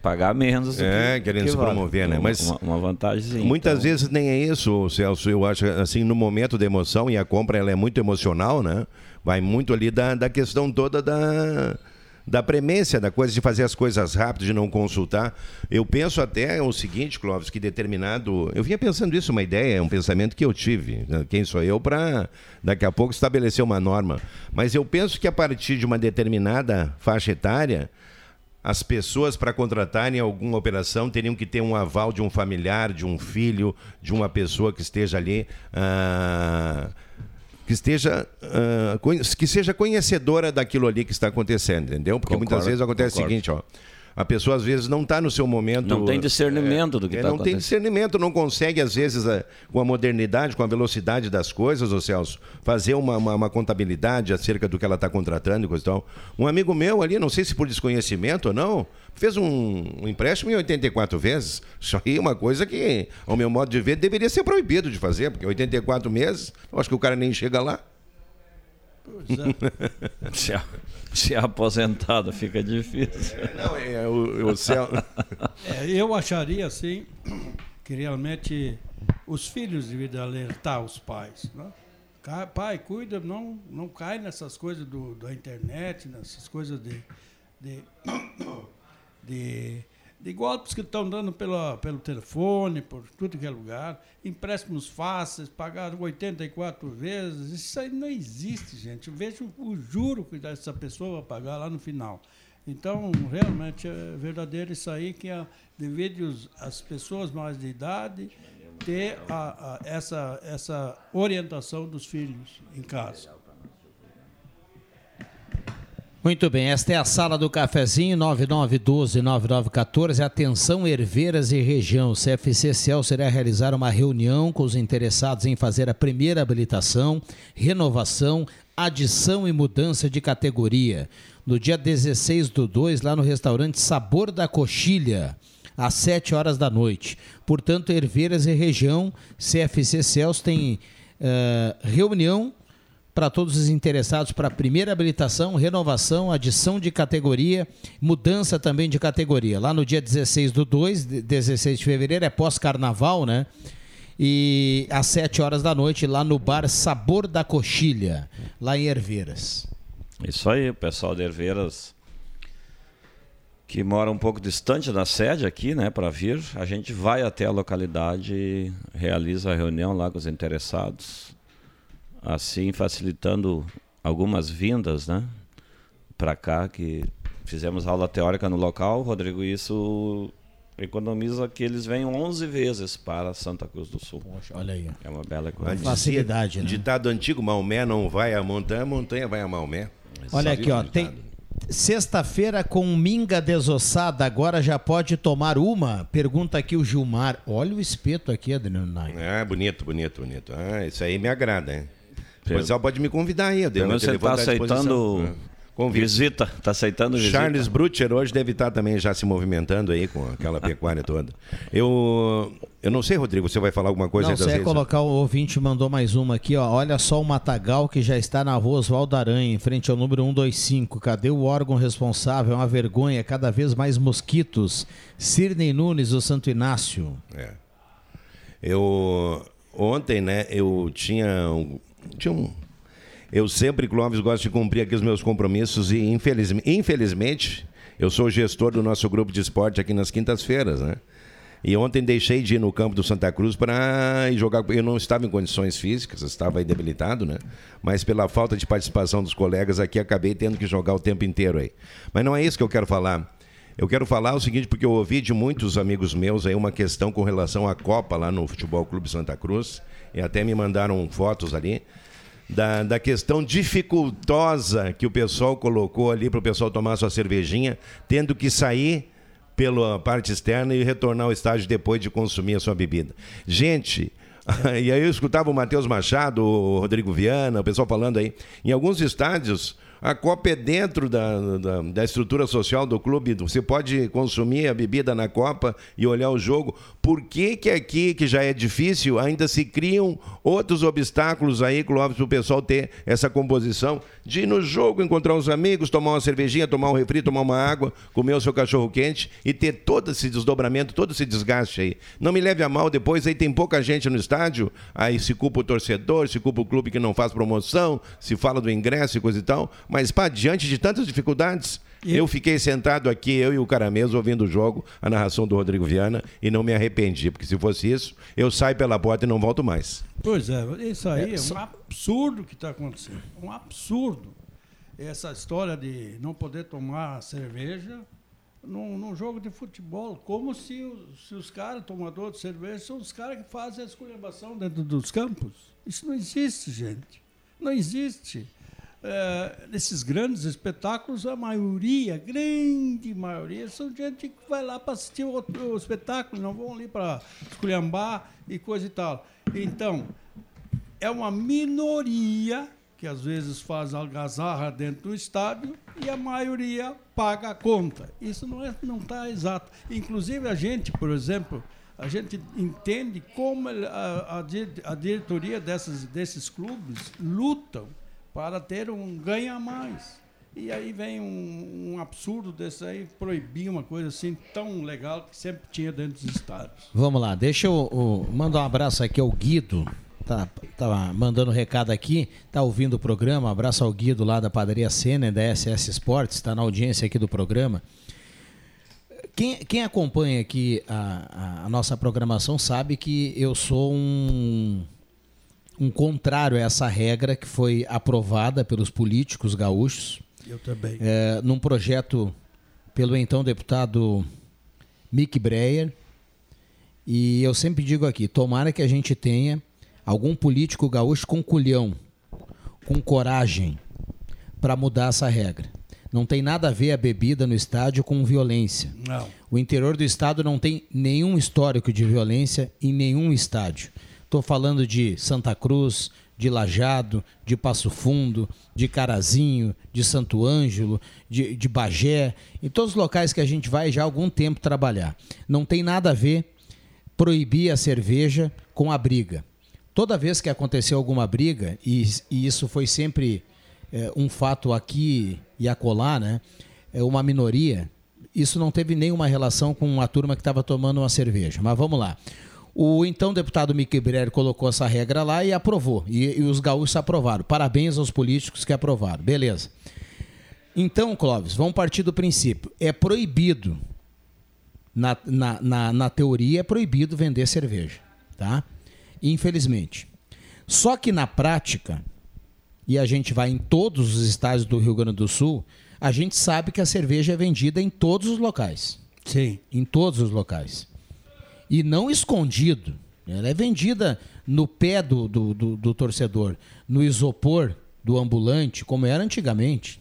pagar menos. É, que- querendo que se vale. promover, né? Mas uma, uma vantagem. Muitas vezes nem é isso, Celso. Eu acho assim, no momento da emoção, e a compra ela é muito emocional, né? Vai muito ali da, da questão toda da, da premência, da coisa de fazer as coisas rápido, de não consultar. Eu penso até o seguinte, Clóvis, que determinado. Eu vinha pensando isso, uma ideia, um pensamento que eu tive. né? Quem sou eu para daqui a pouco estabelecer uma norma? Mas eu penso que a partir de uma determinada faixa etária as pessoas para contratarem alguma operação teriam que ter um aval de um familiar, de um filho, de uma pessoa que esteja ali. Ah, que esteja conhe- que seja conhecedora daquilo ali que está acontecendo, entendeu? Porque muitas Concordo, vezes acontece concordo. o seguinte, ó. A pessoa às vezes não está no seu momento. Não tem discernimento do que é, tá Não tem discernimento, não consegue, às vezes, a- com a modernidade, com a velocidade das coisas, ô Celso, fazer uma, uma, uma contabilidade acerca do que ela está contratando e coisa e tal. Um amigo meu ali, não sei se por desconhecimento ou não, fez um, um empréstimo em 84 vezes. Isso aí é uma coisa que, ao meu modo de ver, deveria ser proibido de fazer, porque 84 meses, eu acho que o cara nem chega lá. <laughs> Se, a- se é aposentado fica difícil. Não, é o, o céu. <laughs> É, eu acharia assim que realmente os filhos deveriam alertar os pais. Né? Pai, cuida, não, não cai nessas coisas do, da internet, nessas coisas de, de, <coughs> de, de golpes que estão dando pela, pelo telefone, por tudo que é lugar, empréstimos fáceis, pagar 84 vezes, isso aí não existe, gente. Veja o, o juro que essa pessoa vai pagar lá no final. Então, realmente é verdadeiro isso aí, que a, devido os- as pessoas mais de idade ter a- a- essa, essa orientação dos filhos em casa. Muito bem, esta é a sala do cafezinho 9912-9914. Atenção, Herveiras e região. O CFC Cel será realizar uma reunião com os interessados em fazer a primeira habilitação, renovação, adição e mudança de categoria. No dia 16 do 2, lá no restaurante Sabor da Coxilha às 7 horas da noite. Portanto, Herveiras e região, CFC Cels tem eh, reunião para todos os interessados para a primeira habilitação, renovação, adição de categoria, mudança também de categoria. Lá no dia 16 do 2, de- 16 de fevereiro, é pós-carnaval, né? E às 7 horas da noite, lá no bar Sabor da Coxilha, lá em Herveiras. Isso aí, o pessoal de Herveiras que mora um pouco distante da sede aqui, né, para vir, a gente vai até a localidade realiza a reunião lá com os interessados, assim facilitando algumas vindas, né, para cá que fizemos aula teórica no local, Rodrigo, isso economiza que eles vêm 11 vezes para Santa Cruz do Sul. Poxa, olha aí. É uma bela economia. dizia- Ditado antigo, Maomé não vai à montanha, a montanha vai a Maomé. Olha Sabe aqui, ó, tem sexta-feira com minga desossada, agora já pode tomar uma? Pergunta aqui o Gilmar. Olha o espeto aqui, Adriano Nai. Ah, bonito, bonito, bonito. Ah, isso aí me agrada, hein? O pessoal pode me convidar aí, eu dei Você está tá aceitando Ah, convite. visita? Está aceitando visita? Charles Brutcher hoje deve estar também já se movimentando aí com aquela <laughs> pecuária toda. Eu, eu não sei, Rodrigo, você vai falar alguma coisa Não, você ia colocar o ouvinte mandou mais uma aqui, ó. Olha só o matagal que já está na rua Oswaldo Aranha, em frente ao número 125. Cadê o órgão responsável? É uma vergonha, cada vez mais mosquitos. Sirnei Nunes, do Santo Inácio. É. Eu ontem, né, eu tinha um, tinha um eu sempre, Clóvis, gosto de cumprir aqui os meus compromissos e infelizmente, infelizmente eu sou gestor do nosso grupo de esporte aqui nas quintas-feiras, né? E ontem deixei de ir no campo do Santa Cruz para jogar. Eu não estava em condições físicas, estava debilitado, né? Mas pela falta de participação dos colegas aqui, acabei tendo que jogar o tempo inteiro aí. Mas não é isso que eu quero falar. Eu quero falar o seguinte, porque eu ouvi de muitos amigos meus aí uma questão com relação à Copa lá no Futebol Clube Santa Cruz, e até me mandaram fotos ali, da, da questão dificultosa que o pessoal colocou ali para o pessoal tomar sua cervejinha, tendo que sair pela parte externa e retornar ao estádio depois de consumir a sua bebida. Gente, <laughs> e aí eu escutava o Matheus Machado, o Rodrigo Viana, o pessoal falando aí, em alguns estádios a Copa é dentro da, da, da, estrutura social do clube. Você pode consumir a bebida na Copa e olhar o jogo. Por que, que aqui, que já é difícil, ainda se criam outros obstáculos aí, Clóvis, para o pessoal ter essa composição de ir no jogo, encontrar os amigos, tomar uma cervejinha, tomar um refri, tomar uma água, comer o seu cachorro quente e ter todo esse desdobramento, todo esse desgaste aí. Não me leve a mal, depois aí tem pouca gente no estádio, aí se culpa o torcedor, se culpa o clube que não faz promoção, se fala do ingresso e coisa e tal. Mas, pá, diante de tantas dificuldades, e... eu fiquei sentado aqui, eu e o Caramês, ouvindo o jogo, a narração do Rodrigo Viana, e não me arrependi, porque se fosse isso, eu saio pela porta e não volto mais. Pois é, isso aí é, é um absurdo que está acontecendo. Um absurdo. Essa história de não poder tomar cerveja num, num jogo de futebol, como se, os- se os caras, tomadores de cerveja, são os caras que fazem a esculhambação dentro dos campos. Isso não existe, gente. Não existe. É, nesses grandes espetáculos, a maioria, grande maioria, são gente que vai lá para assistir o, espetáculo, não vão ali para esculhambar e coisa e tal. Então, é uma minoria que às vezes faz algazarra dentro do estádio e a maioria paga a conta. Isso não é, não está exato. Inclusive a gente, por exemplo, a gente entende como a, a a diretoria dessas, desses clubes lutam para ter um ganha mais. E aí vem um, um absurdo desse aí, proibir uma coisa assim tão legal que sempre tinha dentro dos estádios. Vamos lá, deixa eu, eu mandar um abraço aqui ao Guido. Tá, tá mandando recado aqui, tá ouvindo o programa. Abraço ao Guido lá da Padaria Sena, da SS Sports, está na audiência aqui do programa. Quem, quem acompanha aqui a, a- a nossa programação sabe que eu sou um, um contrário a essa regra que foi aprovada pelos políticos gaúchos. Eu também. É, num projeto pelo então deputado Mick Breyer. E eu sempre digo aqui, tomara que a gente tenha algum político gaúcho com culhão, com coragem, para mudar essa regra. Não tem nada a ver a bebida no estádio com violência. Não. O interior do estado não tem nenhum histórico de violência em nenhum estádio. Estou falando de Santa Cruz, de Lajado, de Passo Fundo, de Carazinho, de Santo Ângelo, de, de Bagé, em todos os locais que a gente vai já há algum tempo trabalhar. Não tem nada a ver proibir a cerveja com a briga. Toda vez que aconteceu alguma briga, e, e isso foi sempre é, um fato aqui e acolá, né? É uma minoria. Isso não teve nenhuma relação com a turma que estava tomando uma cerveja. Mas vamos lá. O então deputado Mickey Breyer colocou essa regra lá e aprovou. E, e os gaúchos aprovaram. Parabéns aos políticos que aprovaram. Beleza. Então, Clóvis, vamos partir do princípio. É proibido, na, na, na, na teoria, é proibido vender cerveja. Tá? Infelizmente. Só que na prática, e a gente vai em todos os estádios do Rio Grande do Sul, a gente sabe que a cerveja é vendida em todos os locais. Sim. Em todos os locais. E não escondido. Ela é vendida no pé do, do, do, do torcedor, no isopor do ambulante, como era antigamente.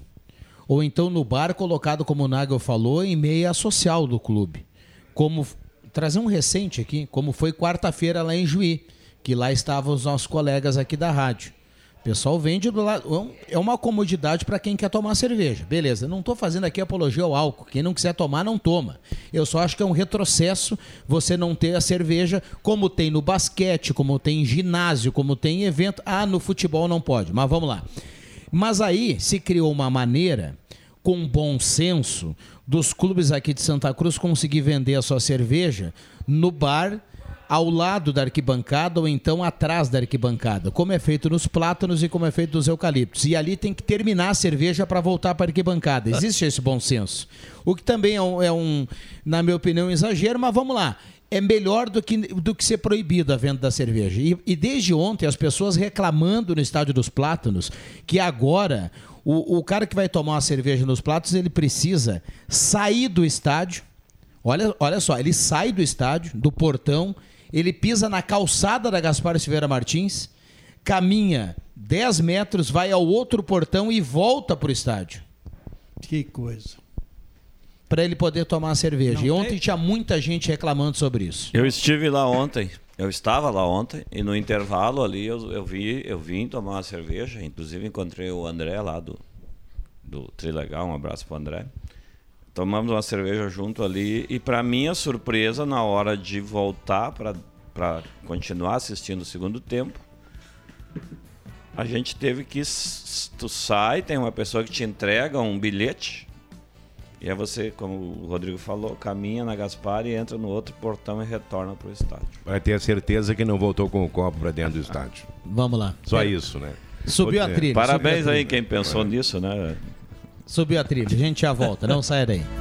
Ou então no bar colocado, como o Nagel falou, em meia social do clube. Como trazer um recente aqui, como foi quarta-feira lá em Juí, que lá estavam os nossos colegas aqui da rádio. O pessoal vende do lado. É uma comodidade para quem quer tomar cerveja. Beleza, não estou fazendo aqui apologia ao álcool. Quem não quiser tomar, não toma. Eu só acho que é um retrocesso você não ter a cerveja como tem no basquete, como tem em ginásio, como tem em evento. Ah, no futebol não pode. Mas vamos lá. Mas aí se criou uma maneira, com bom senso, dos clubes aqui de Santa Cruz conseguir vender a sua cerveja no bar ao lado da arquibancada ou então atrás da arquibancada, como é feito nos plátanos e como é feito nos eucaliptos. E ali tem que terminar a cerveja para voltar para a arquibancada. Existe esse bom senso. O que também é um, é um, na minha opinião, um exagero, mas vamos lá. É melhor do que, do que ser proibido a venda da cerveja. E, e desde ontem, as pessoas reclamando no Estádio dos Plátanos que agora o, o cara que vai tomar uma cerveja nos Plátanos, ele precisa sair do estádio. Olha, olha só, ele sai do estádio, do portão, ele pisa na calçada da Gaspar Silveira Martins, caminha 10 metros, vai ao outro portão e volta para o estádio. Que coisa. Para ele poder tomar uma cerveja. Não e ontem tem- tinha muita gente reclamando sobre isso. Eu estive lá ontem. Eu estava lá ontem e no intervalo ali eu, eu vi, eu vim tomar uma cerveja. Inclusive encontrei o André lá do do Trilegal, um abraço pro André. Tomamos uma cerveja junto ali e para minha surpresa na hora de voltar para para continuar assistindo o segundo tempo, a gente teve que tu sai, tem uma pessoa que te entrega um bilhete e aí você, como o Rodrigo falou, caminha na Gaspar e entra no outro portão e retorna pro estádio. Vai ter a certeza que não voltou com o copo para dentro do <laughs> estádio. Vamos lá. Só É. isso, né? Subiu a trilha. Parabéns a aí trilha. quem pensou nisso, né? Subiu a trilha. A gente já volta. Não sai daí.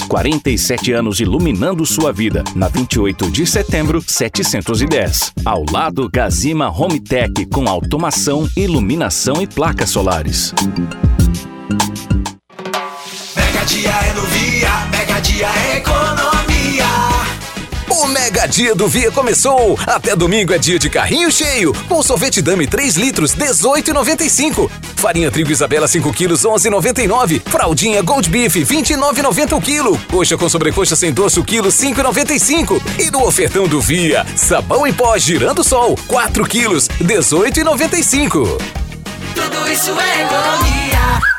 47 anos iluminando sua vida. Na 28 de setembro, 710. Ao lado, Gazima Home Tech com automação, iluminação e placas solares. Mega dia é no Via, Mega dia é economia. O Mega Dia do Via começou. Até domingo é dia de carrinho cheio. Com sorvete Dame 3 litros, 18,95. Farinha trigo Isabela 5 quilos, 11,99. Fraldinha Gold Beef, 29,90 o quilo. Coxa com sobrecoxa sem dorso, quilo, 5,95. E no ofertão do Via, sabão em pó girando sol, 4 quilos, 18,95. Tudo isso é economia.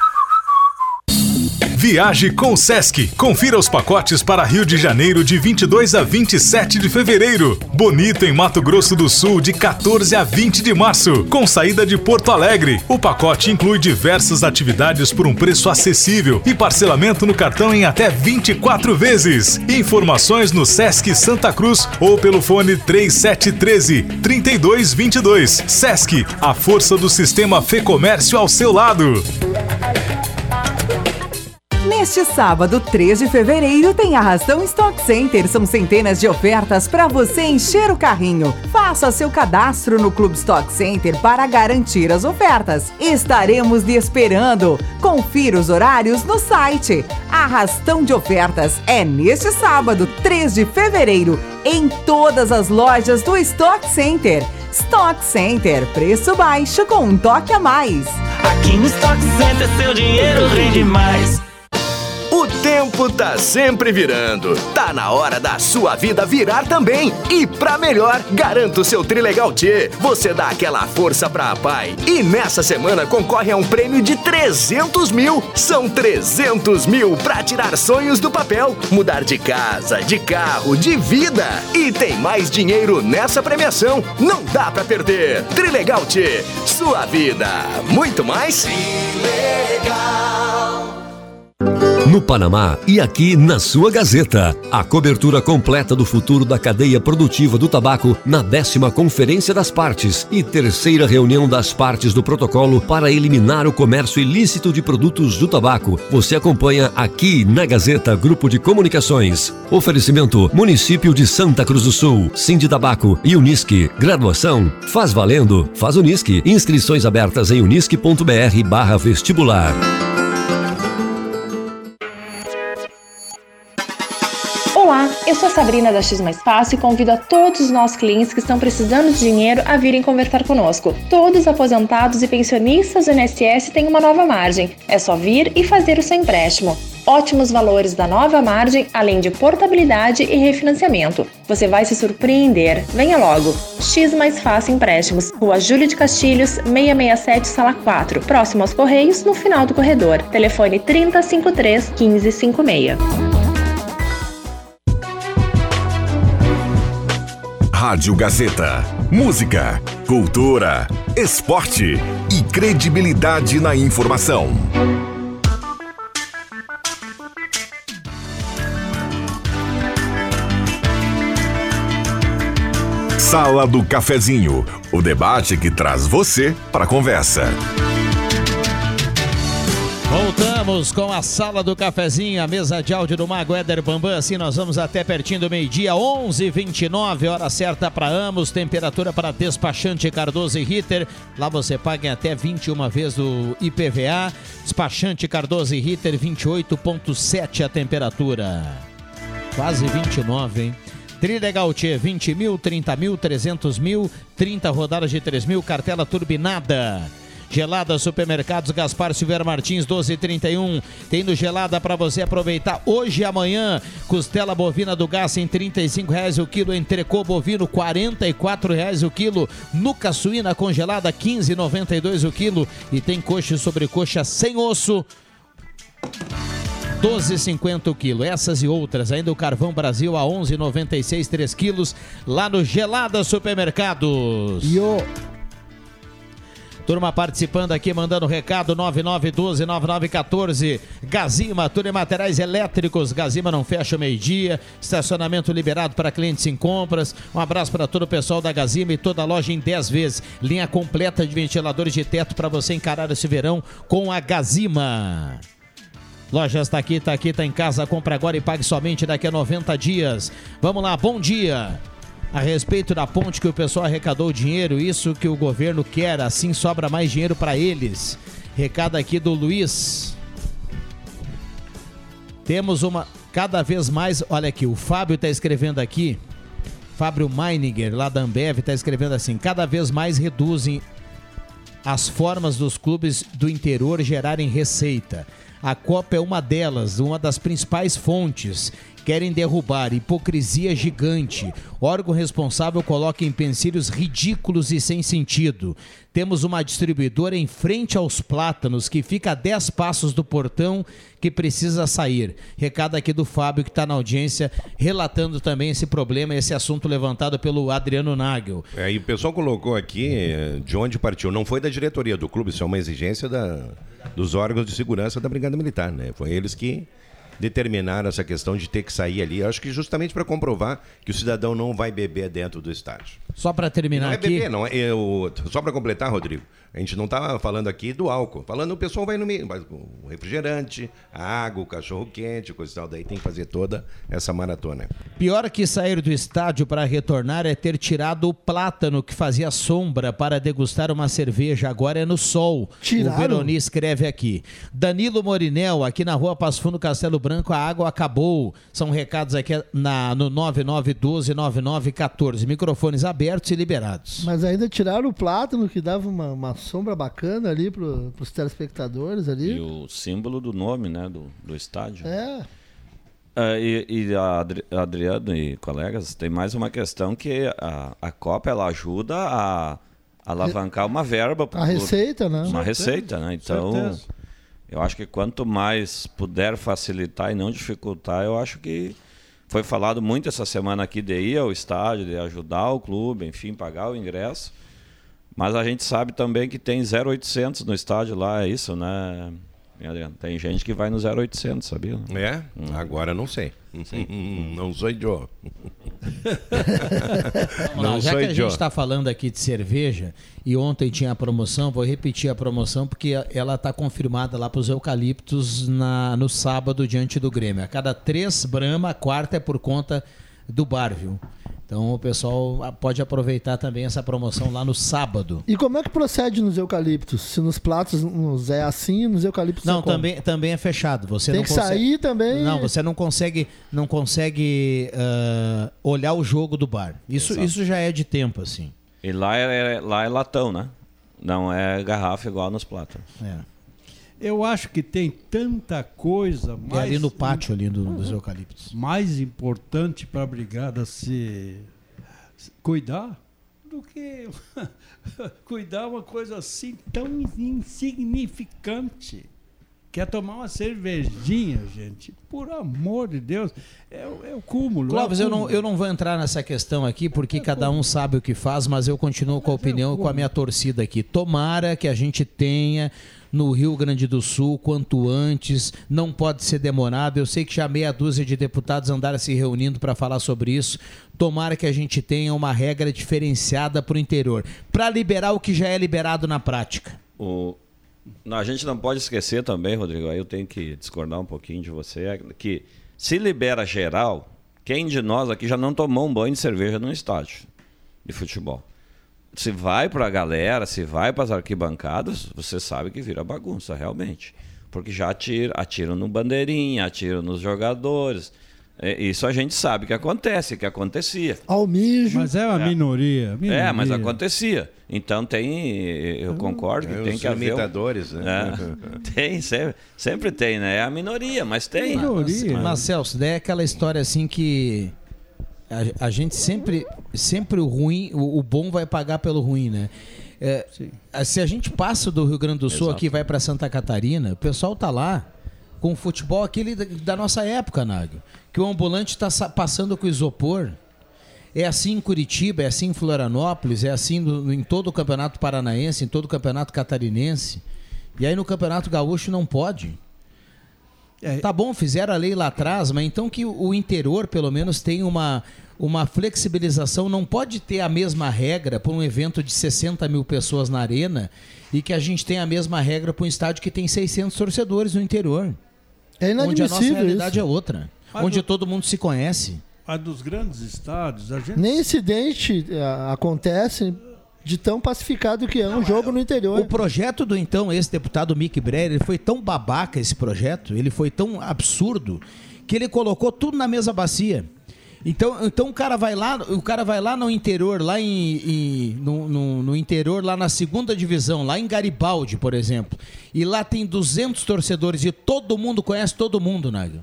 Viaje com o Sesc. Confira os pacotes para Rio de Janeiro de 22 a 27 de fevereiro. Bonito em Mato Grosso do Sul de 14 a 20 de março, com saída de Porto Alegre. O pacote inclui diversas atividades por um preço acessível e parcelamento no cartão em até 24 vezes. Informações no Sesc Santa Cruz ou pelo fone 3713 3222. Sesc, a força do sistema Fê Comércio ao seu lado. Neste sábado, 3 de fevereiro, tem Arrastão Stock Center. São centenas de ofertas para você encher o carrinho. Faça seu cadastro no Clube Stock Center para garantir as ofertas. Estaremos lhe esperando. Confira os horários no site. Arrastão de ofertas é neste sábado, 3 de fevereiro, em todas as lojas do Stock Center. Stock Center, preço baixo com um toque a mais. Aqui no Stock Center seu dinheiro rende mais. O tempo tá sempre virando. Tá na hora da sua vida virar também. E pra melhor, garanto seu Trilegal T. Você dá aquela força pra pai. E nessa semana concorre a um prêmio de 300 mil. São 300 mil pra tirar sonhos do papel, mudar de casa, de carro, de vida. E tem mais dinheiro nessa premiação. Não dá pra perder. Trilegal T. Sua vida. Muito mais? Legal. No Panamá e aqui na sua Gazeta. A cobertura completa do futuro da cadeia produtiva do tabaco na décima Conferência das Partes e terceira reunião das partes do protocolo para eliminar o comércio ilícito de produtos do tabaco. Você acompanha aqui na Gazeta Grupo de Comunicações. Oferecimento Município de Santa Cruz do Sul, Cindy Tabaco e Unisque. Graduação Faz Valendo, Faz Unisque. Inscrições abertas em unisque.br barra vestibular. Eu sou Sabrina da X Mais Fácil e convido a todos os nossos clientes que estão precisando de dinheiro a virem conversar conosco. Todos aposentados e pensionistas do INSS têm uma nova margem. É só vir e fazer o seu empréstimo. Ótimos valores da nova margem, além de portabilidade e refinanciamento. Você vai se surpreender. Venha logo. X Mais Fácil Empréstimos, Rua Júlio de Castilhos, 667, Sala 4, próximo aos Correios, no final do corredor. Telefone 3053 1556. Rádio Gazeta. Música, cultura, esporte e credibilidade na informação. Sala do Cafezinho, o debate que traz você para a conversa. Voltamos com a sala do cafezinho, a mesa de áudio do Mago Éder Bambam. Assim nós vamos até pertinho do meio-dia, 11:29, hora certa para ambos, temperatura para despachante Cardoso e Ritter. Lá você paga em até 21 vezes o IPVA. Despachante Cardoso e Ritter, 28,7 a temperatura. Quase 29, hein? Trilegal T, 20 mil, 30 mil, 300 mil, 30 rodadas de 3 mil, cartela turbinada. Gelada Supermercados Gaspar Silveira Martins 1231. Tendo gelada para você aproveitar hoje e amanhã. Costela bovina do gás em R$ reais o quilo. Entrecô bovino R$ reais o quilo. Nuca suína congelada 15,92 o quilo. E tem coxa e sobrecoxa sem osso. 12,50 o quilo. Essas e outras. Ainda o Carvão Brasil a 11,96 3 quilos. Lá no Gelada Supermercados. E o Turma participando aqui, mandando recado 9912-9914. Gazima, tudo em materiais elétricos. Gazima não fecha meio-dia. Estacionamento liberado para clientes em compras. Um abraço para todo o pessoal da Gazima e toda a loja em 10 vezes. Linha completa de ventiladores de teto para você encarar esse verão com a Gazima. Lojas está aqui, está aqui, está em casa. Compra agora e pague somente daqui a 90 dias. Vamos lá, bom dia a respeito da ponte que o pessoal arrecadou dinheiro, isso que o governo quer, assim sobra mais dinheiro para eles. Recado aqui do Luiz. Temos uma cada vez mais, olha aqui, o Fábio está escrevendo aqui, Fábio Meininger, lá da Ambev, está escrevendo assim: cada vez mais reduzem as formas dos clubes do interior gerarem receita. A Copa é uma delas, uma das principais fontes. Querem derrubar hipocrisia gigante. Órgão responsável coloca empecilhos ridículos e sem sentido. Temos uma distribuidora em frente aos plátanos que fica a 10 passos do portão que precisa sair. Recado aqui do Fábio que está na audiência, relatando também esse problema, esse assunto levantado pelo Adriano Nagel. É, e o pessoal colocou aqui eh, de onde partiu. Não foi da diretoria do clube, isso é uma exigência da, dos órgãos de segurança da Brigada Militar, né? Foi eles que determinaram essa questão de ter que sair ali. Acho que justamente para comprovar que o cidadão não vai beber dentro do estádio. Só para terminar não é aqui. beber, não é. Eu, só para completar, Rodrigo, a gente não está falando aqui do álcool. Falando o pessoal vai no meio, mas o refrigerante, a água, o cachorro quente, coisa e tal. Daí tem que fazer toda essa maratona. Pior que sair do estádio para retornar é ter tirado o plátano que fazia sombra para degustar uma cerveja. Agora é no sol. Tiraram? O Veroni escreve aqui. Danilo Morinel, aqui na rua Passo Fundo, Castelo Branco, a água acabou. São recados aqui na, no 9912-9914. Microfones abertos e liberados. Mas ainda tiraram o plátano que dava uma, uma sombra bacana ali pro, pros telespectadores ali. E o símbolo do nome, né, do, do estádio. É. Ah, e e a Adri- Adriano e colegas, tem mais uma questão que a, a Copa ela ajuda a alavancar uma verba pro A clube. receita, né? Uma Certeza, receita, né? Então, certeza. eu acho que quanto mais puder facilitar e não dificultar, eu acho que foi falado muito essa semana aqui de ir ao estádio, de ajudar o clube, enfim, pagar o ingresso. Mas a gente sabe também que tem 0800 no estádio lá, é isso, né? Adriano? Tem gente que vai no 0800, sabia? É? Agora não sei. <laughs> não sou. Vamos lá, já que a gente está falando aqui de cerveja e ontem tinha a promoção, vou repetir a promoção porque ela está confirmada lá para os eucaliptos na, no sábado diante do Grêmio. A cada três Brahma, a quarta é por conta do bar, viu? Então o pessoal pode aproveitar também essa promoção lá no sábado. E como é que procede nos eucaliptos? Se nos pratos nos é assim, nos eucaliptos Não, é como? também, também é fechado. Você Tem não que consegue- sair também. Não, você não consegue, não consegue ah, olhar o jogo do bar. Isso, Exato. isso já é de tempo, assim. E lá é, lá é latão, né? Não é garrafa igual nos plátanos. É. Eu acho que tem tanta coisa mais. É ali no pátio ali do- dos eucaliptos. Mais importante para a brigada se, se cuidar do que <laughs> cuidar uma coisa assim tão insignificante. Quer tomar uma cervejinha, gente? Por amor de Deus. É, o- é o cúmulo. Clóvis, é o eu não, eu não vou entrar nessa questão aqui, porque cada um sabe o que faz, mas eu continuo com a opinião, com a minha torcida aqui. Tomara que a gente tenha no Rio Grande do Sul quanto antes, não pode ser demorado. Eu sei que já meia dúzia de deputados andaram se reunindo para falar sobre isso. Tomara que a gente tenha uma regra diferenciada para o interior, para liberar o que já é liberado na prática. O, a gente não pode esquecer também, Rodrigo, aí eu tenho que discordar um pouquinho de você, é que se libera geral, quem de nós aqui já não tomou um banho de cerveja num estádio de futebol? Se vai para a galera, se vai para as arquibancadas, você sabe que vira bagunça, realmente. Porque já atira, atiram no bandeirinha, atiram nos jogadores. É, Isso a gente sabe que acontece, que acontecia. Almijo. Mas é uma minoria, minoria. É, mas acontecia. Então tem, eu concordo que É, tem os que haver. um- imitadores, né? É, <laughs> tem, sempre, sempre tem, né? É a minoria, mas tem. Mas, mas, Celso, daí é aquela história assim que a, a gente sempre, sempre o ruim, o, o bom vai pagar pelo ruim, né? É, se a gente passa do Rio Grande do Sul Exato. aqui e vai para Santa Catarina, o pessoal tá lá com o futebol aquele da, da nossa época, Nágio. Que o ambulante está passando com isopor. É assim em Curitiba, é assim em Florianópolis, é assim no- em todo o Campeonato Paranaense, em todo o Campeonato Catarinense. E aí no Campeonato Gaúcho não pode. Tá bom, fizeram a lei lá atrás, mas então que o interior, pelo menos, tenha uma, uma flexibilização. Não pode ter a mesma regra para um evento de 60 mil pessoas na arena e que a gente tenha a mesma regra para um estádio que tem 600 torcedores no interior. É Onde a nossa inadmissível realidade isso. é outra. Mas onde o- todo mundo se conhece. A dos grandes estádios, a gente. Nem incidente ah, acontece de tão pacificado que é um jogo no interior. O projeto do então ex-deputado Mick Breyer, ele foi tão babaca esse projeto, ele foi tão absurdo, que ele colocou tudo na mesma bacia. Então, então o cara vai lá, o cara vai lá no interior, lá em, em- no, no- no interior, lá na segunda divisão, lá em Garibaldi, por exemplo, e lá tem 200 torcedores e todo mundo conhece todo mundo, Nagel.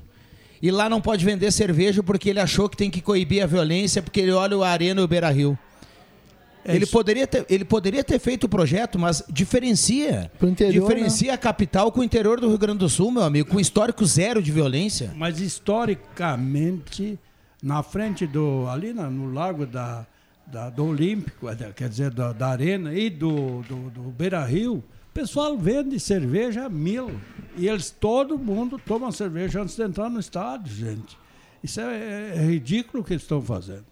E lá não pode vender cerveja porque ele achou que tem que coibir a violência porque ele olha o Arena e o Beira Rio. É ele, poderia ter, ele poderia ter feito o projeto, mas diferencia. interior, diferencia a capital com o interior do Rio Grande do Sul, meu amigo, com histórico zero de violência. Mas historicamente, na frente do. ali na- no lago da, da- do Olímpico, da- quer dizer, da, da Arena e do, do, do Beira Rio, o pessoal vende cerveja a mil. E eles, todo mundo toma cerveja antes de entrar no estádio, gente. Isso é, é ridículo o que eles estão fazendo.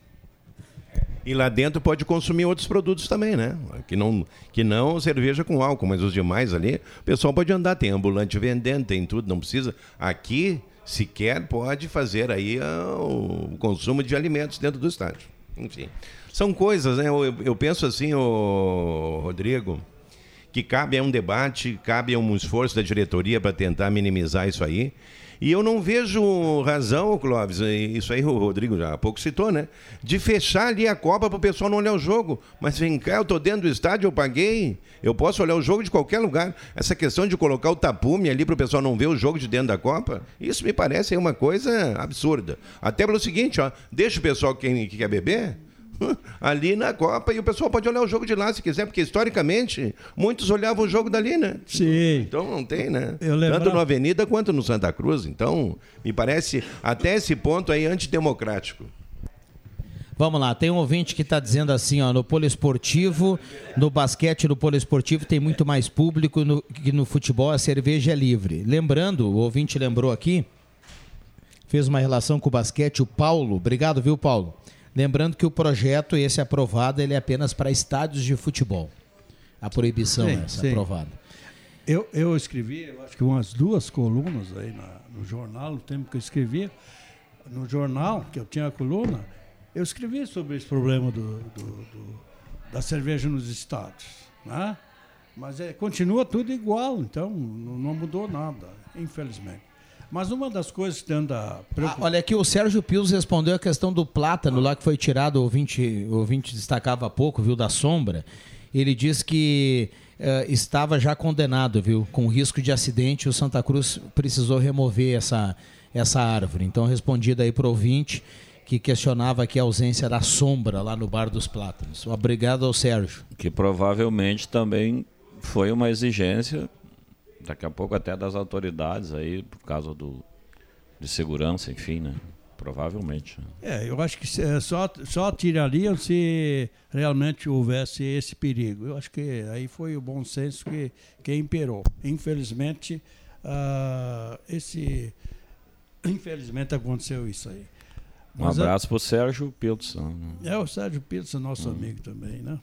E lá dentro pode consumir outros produtos também, né? Que não, que não cerveja com álcool, mas os demais ali, o pessoal pode andar, tem ambulante vendendo, tem tudo, não precisa. Aqui, sequer pode fazer aí ah, o consumo de alimentos dentro do estádio. Enfim, são coisas, né? Eu, eu penso assim, ô, Rodrigo, que cabe a um debate, cabe a um esforço da diretoria para tentar minimizar isso aí. E eu não vejo razão, Clóvis, isso aí o Rodrigo já há pouco citou, né? De fechar ali a Copa para o pessoal não olhar o jogo. Mas vem cá, eu estou dentro do estádio, eu paguei, eu posso olhar o jogo de qualquer lugar. Essa questão de colocar o tapume ali para o pessoal não ver o jogo de dentro da Copa, isso me parece uma coisa absurda. Até pelo seguinte, ó, deixa o pessoal que, que quer beber <laughs> ali na Copa e o pessoal pode olhar o jogo de lá se quiser, porque historicamente muitos olhavam o jogo dali, né? Sim. Então não tem, né? Eu lembrava- Tanto no Avenida quanto no Santa Cruz. Então, me parece até esse ponto aí antidemocrático. Vamos lá, tem um ouvinte que está dizendo assim, ó, no poliesportivo, no basquete no poliesportivo tem muito mais público no- que no futebol a cerveja é livre. Lembrando, o ouvinte lembrou aqui, fez uma relação com o basquete, o Paulo, obrigado, viu, Paulo? Lembrando que o projeto, esse aprovado, ele é apenas para estádios de futebol. A proibição Sim, essa sim. aprovada. Eu, eu escrevi, eu acho que umas duas colunas aí na- no jornal, no tempo que eu escrevia, no jornal, que eu tinha a coluna, eu escrevi sobre esse problema do, do- do- da cerveja nos estádios. Né? Mas é, continua tudo igual, então não, não mudou nada, infelizmente. Mas uma das coisas que anda Ah, preocupando. olha aqui, o Sérgio Pius respondeu a questão do plátano lá que foi tirado, o ouvinte, o ouvinte destacava há pouco, viu, da sombra. Ele diz que eh, estava já condenado, viu, com risco de acidente. O Santa Cruz precisou remover essa, essa árvore. Então, respondido aí para o ouvinte que questionava aqui a ausência da sombra lá no Bar dos Plátanos. Obrigado ao Sérgio. Que provavelmente também foi uma exigência, daqui a pouco até das autoridades aí, por causa do, de segurança, enfim, né? Provavelmente. É, eu acho que é, só, só tirariam se realmente houvesse esse perigo. Eu acho que aí foi o bom senso que, que imperou. Infelizmente, ah, esse, infelizmente aconteceu isso aí. Um Mas, abraço para o Sérgio Pilson. É, o Sérgio Pires, nosso Hum. amigo também, né?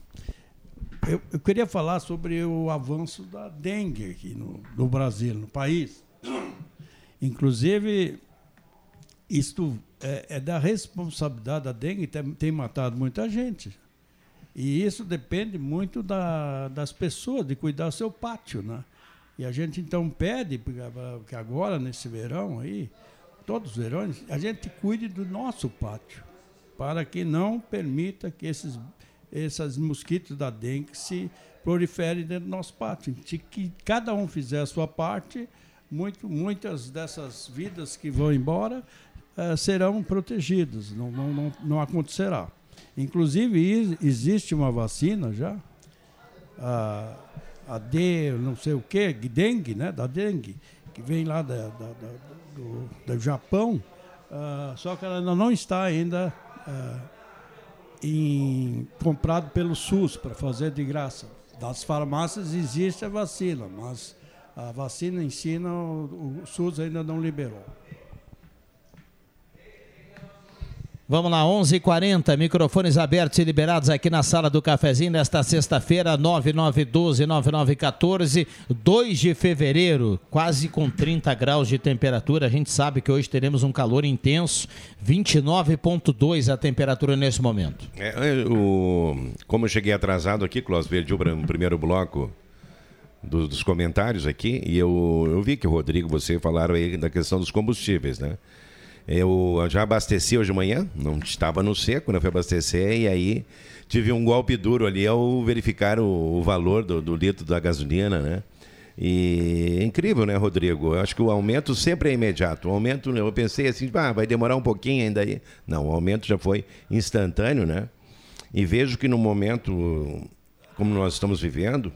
Eu, eu queria falar sobre o avanço da dengue aqui no, no Brasil, no país. Inclusive, isto é, é da responsabilidade da dengue, tem, tem matado muita gente. E isso depende muito da, das pessoas, de cuidar do seu pátio, né? E a gente então pede que agora, nesse verão aí, todos os verões, a gente cuide do nosso pátio, para que não permita que esses, esses mosquitos da dengue se proliferem dentro do nosso pátio. Se que cada um fizer a sua parte, muito, muitas dessas vidas que vão embora uh, serão protegidas, não, não, não, não acontecerá. Inclusive, existe uma vacina já, a, a D, não sei o que, dengue, né? Da dengue, que vem lá da, da, da do, do, Japão, uh, só que ela não está ainda uh, em, comprado pelo SUS para fazer de graça. Das farmácias existe a vacina, mas a vacina em si não, o SUS ainda não liberou. Vamos lá, 11:40 h 40 microfones abertos e liberados aqui na sala do cafezinho nesta sexta-feira, 9912-9914, 2 de fevereiro, quase com 30 graus de temperatura. A gente sabe que hoje teremos um calor intenso, 29,2 a temperatura nesse momento. É, o, como eu cheguei atrasado aqui, Clós, perdi o primeiro bloco do, dos comentários aqui, e eu, eu vi que o Rodrigo, você falaram aí da questão dos combustíveis, né? Eu já abasteci hoje de manhã, não estava no seco, né? Fui abastecer e aí tive um golpe duro ali ao verificar o, o valor do, do, litro da gasolina, né? E é incrível, né, Rodrigo? Eu acho que o aumento sempre é imediato. O aumento, eu pensei assim, ah, vai demorar um pouquinho ainda aí. Não, o aumento já foi instantâneo, né? E vejo que no momento como nós estamos vivendo,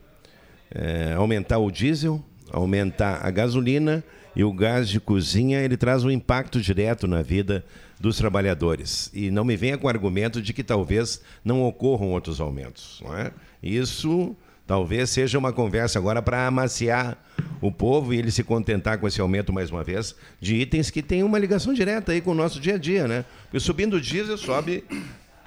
é, aumentar o diesel, aumentar a gasolina e o gás de cozinha ele traz um impacto direto na vida dos trabalhadores. E não me venha com o argumento de que talvez não ocorram outros aumentos. Não é? Isso talvez seja uma conversa agora para amaciar o povo e ele se contentar com esse aumento mais uma vez de itens que têm uma ligação direta aí com o nosso dia a dia, né? Porque subindo o diesel sobe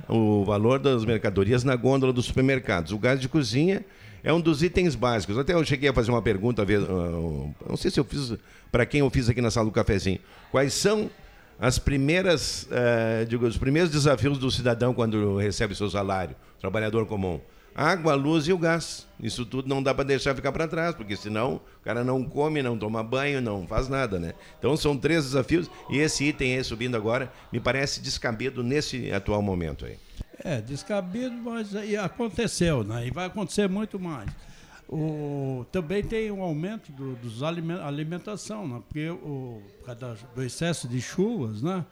o valor das mercadorias na gôndola dos supermercados. O gás de cozinha é um dos itens básicos. Até eu cheguei a fazer uma pergunta, uh, não sei se eu fiz para quem eu fiz aqui na sala do cafezinho. Quais são as primeiras, uh, digo, os primeiros desafios do cidadão quando recebe seu salário, trabalhador comum? Água, luz e o gás. Isso tudo não dá para deixar ficar para trás, porque senão o cara não come, não toma banho, não faz nada, né? Então são três desafios e esse item aí subindo agora me parece descabido nesse atual momento aí. É, descabido, mas aconteceu, né? E vai acontecer muito mais. O, também tem um aumento do, dos aliment, alimentação, né? Porque o, do excesso de chuvas, né?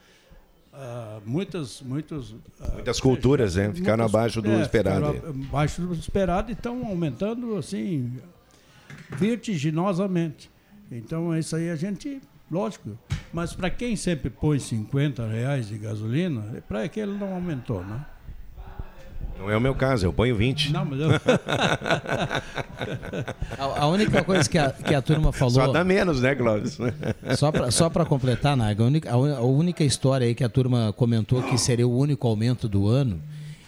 Uh, muitas, muitos, uh, muitas culturas, né? Ficaram muitas, abaixo do é, esperado. Abaixo do esperado e estão aumentando assim vertiginosamente. Então isso aí a gente, lógico. Mas para quem sempre põe 50 reais de gasolina, é para aquele não aumentou, né? Não é o meu caso, eu ponho 20. Não, mas eu... <laughs> a, a, única coisa que a, que a turma falou. Só dá menos, né, Cláudio? <laughs> só para só completar, Naga, a única, a única história aí que a turma comentou que seria o único aumento do ano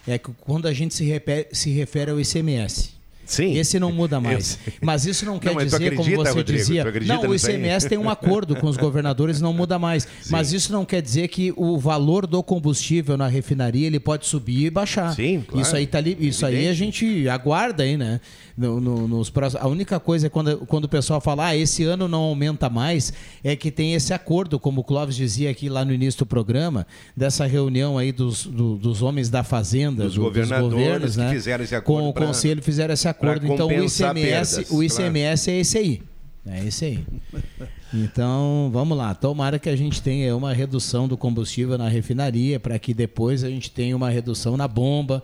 é que quando a gente se, repere, se refere ao ICMS. Sim. Esse não muda mais. Mas isso não quer não, dizer, acredita, como você Rodrigo, dizia. Não, o ICMS tem um acordo com os governadores, não muda mais. Sim. Mas isso não quer dizer que o valor do combustível na refinaria ele pode subir e baixar. Sim, claro. Isso aí tá ali, isso aí a gente aguarda aí, né? No, no, nos próximos, a única coisa é quando, quando o pessoal fala, ah, esse ano não aumenta mais, é que tem esse acordo, como o Clóvis dizia aqui lá no início do programa, dessa reunião aí dos, do, dos homens da fazenda, dos, do, governadores dos governos, né? fizeram esse acordo. Com o conselho fizeram esse acordo. Então o ICMS, perdas, o ICMS claro. é esse aí. É esse aí. Então, vamos lá. Tomara que a gente tenha uma redução do combustível na refinaria, para que depois a gente tenha uma redução na bomba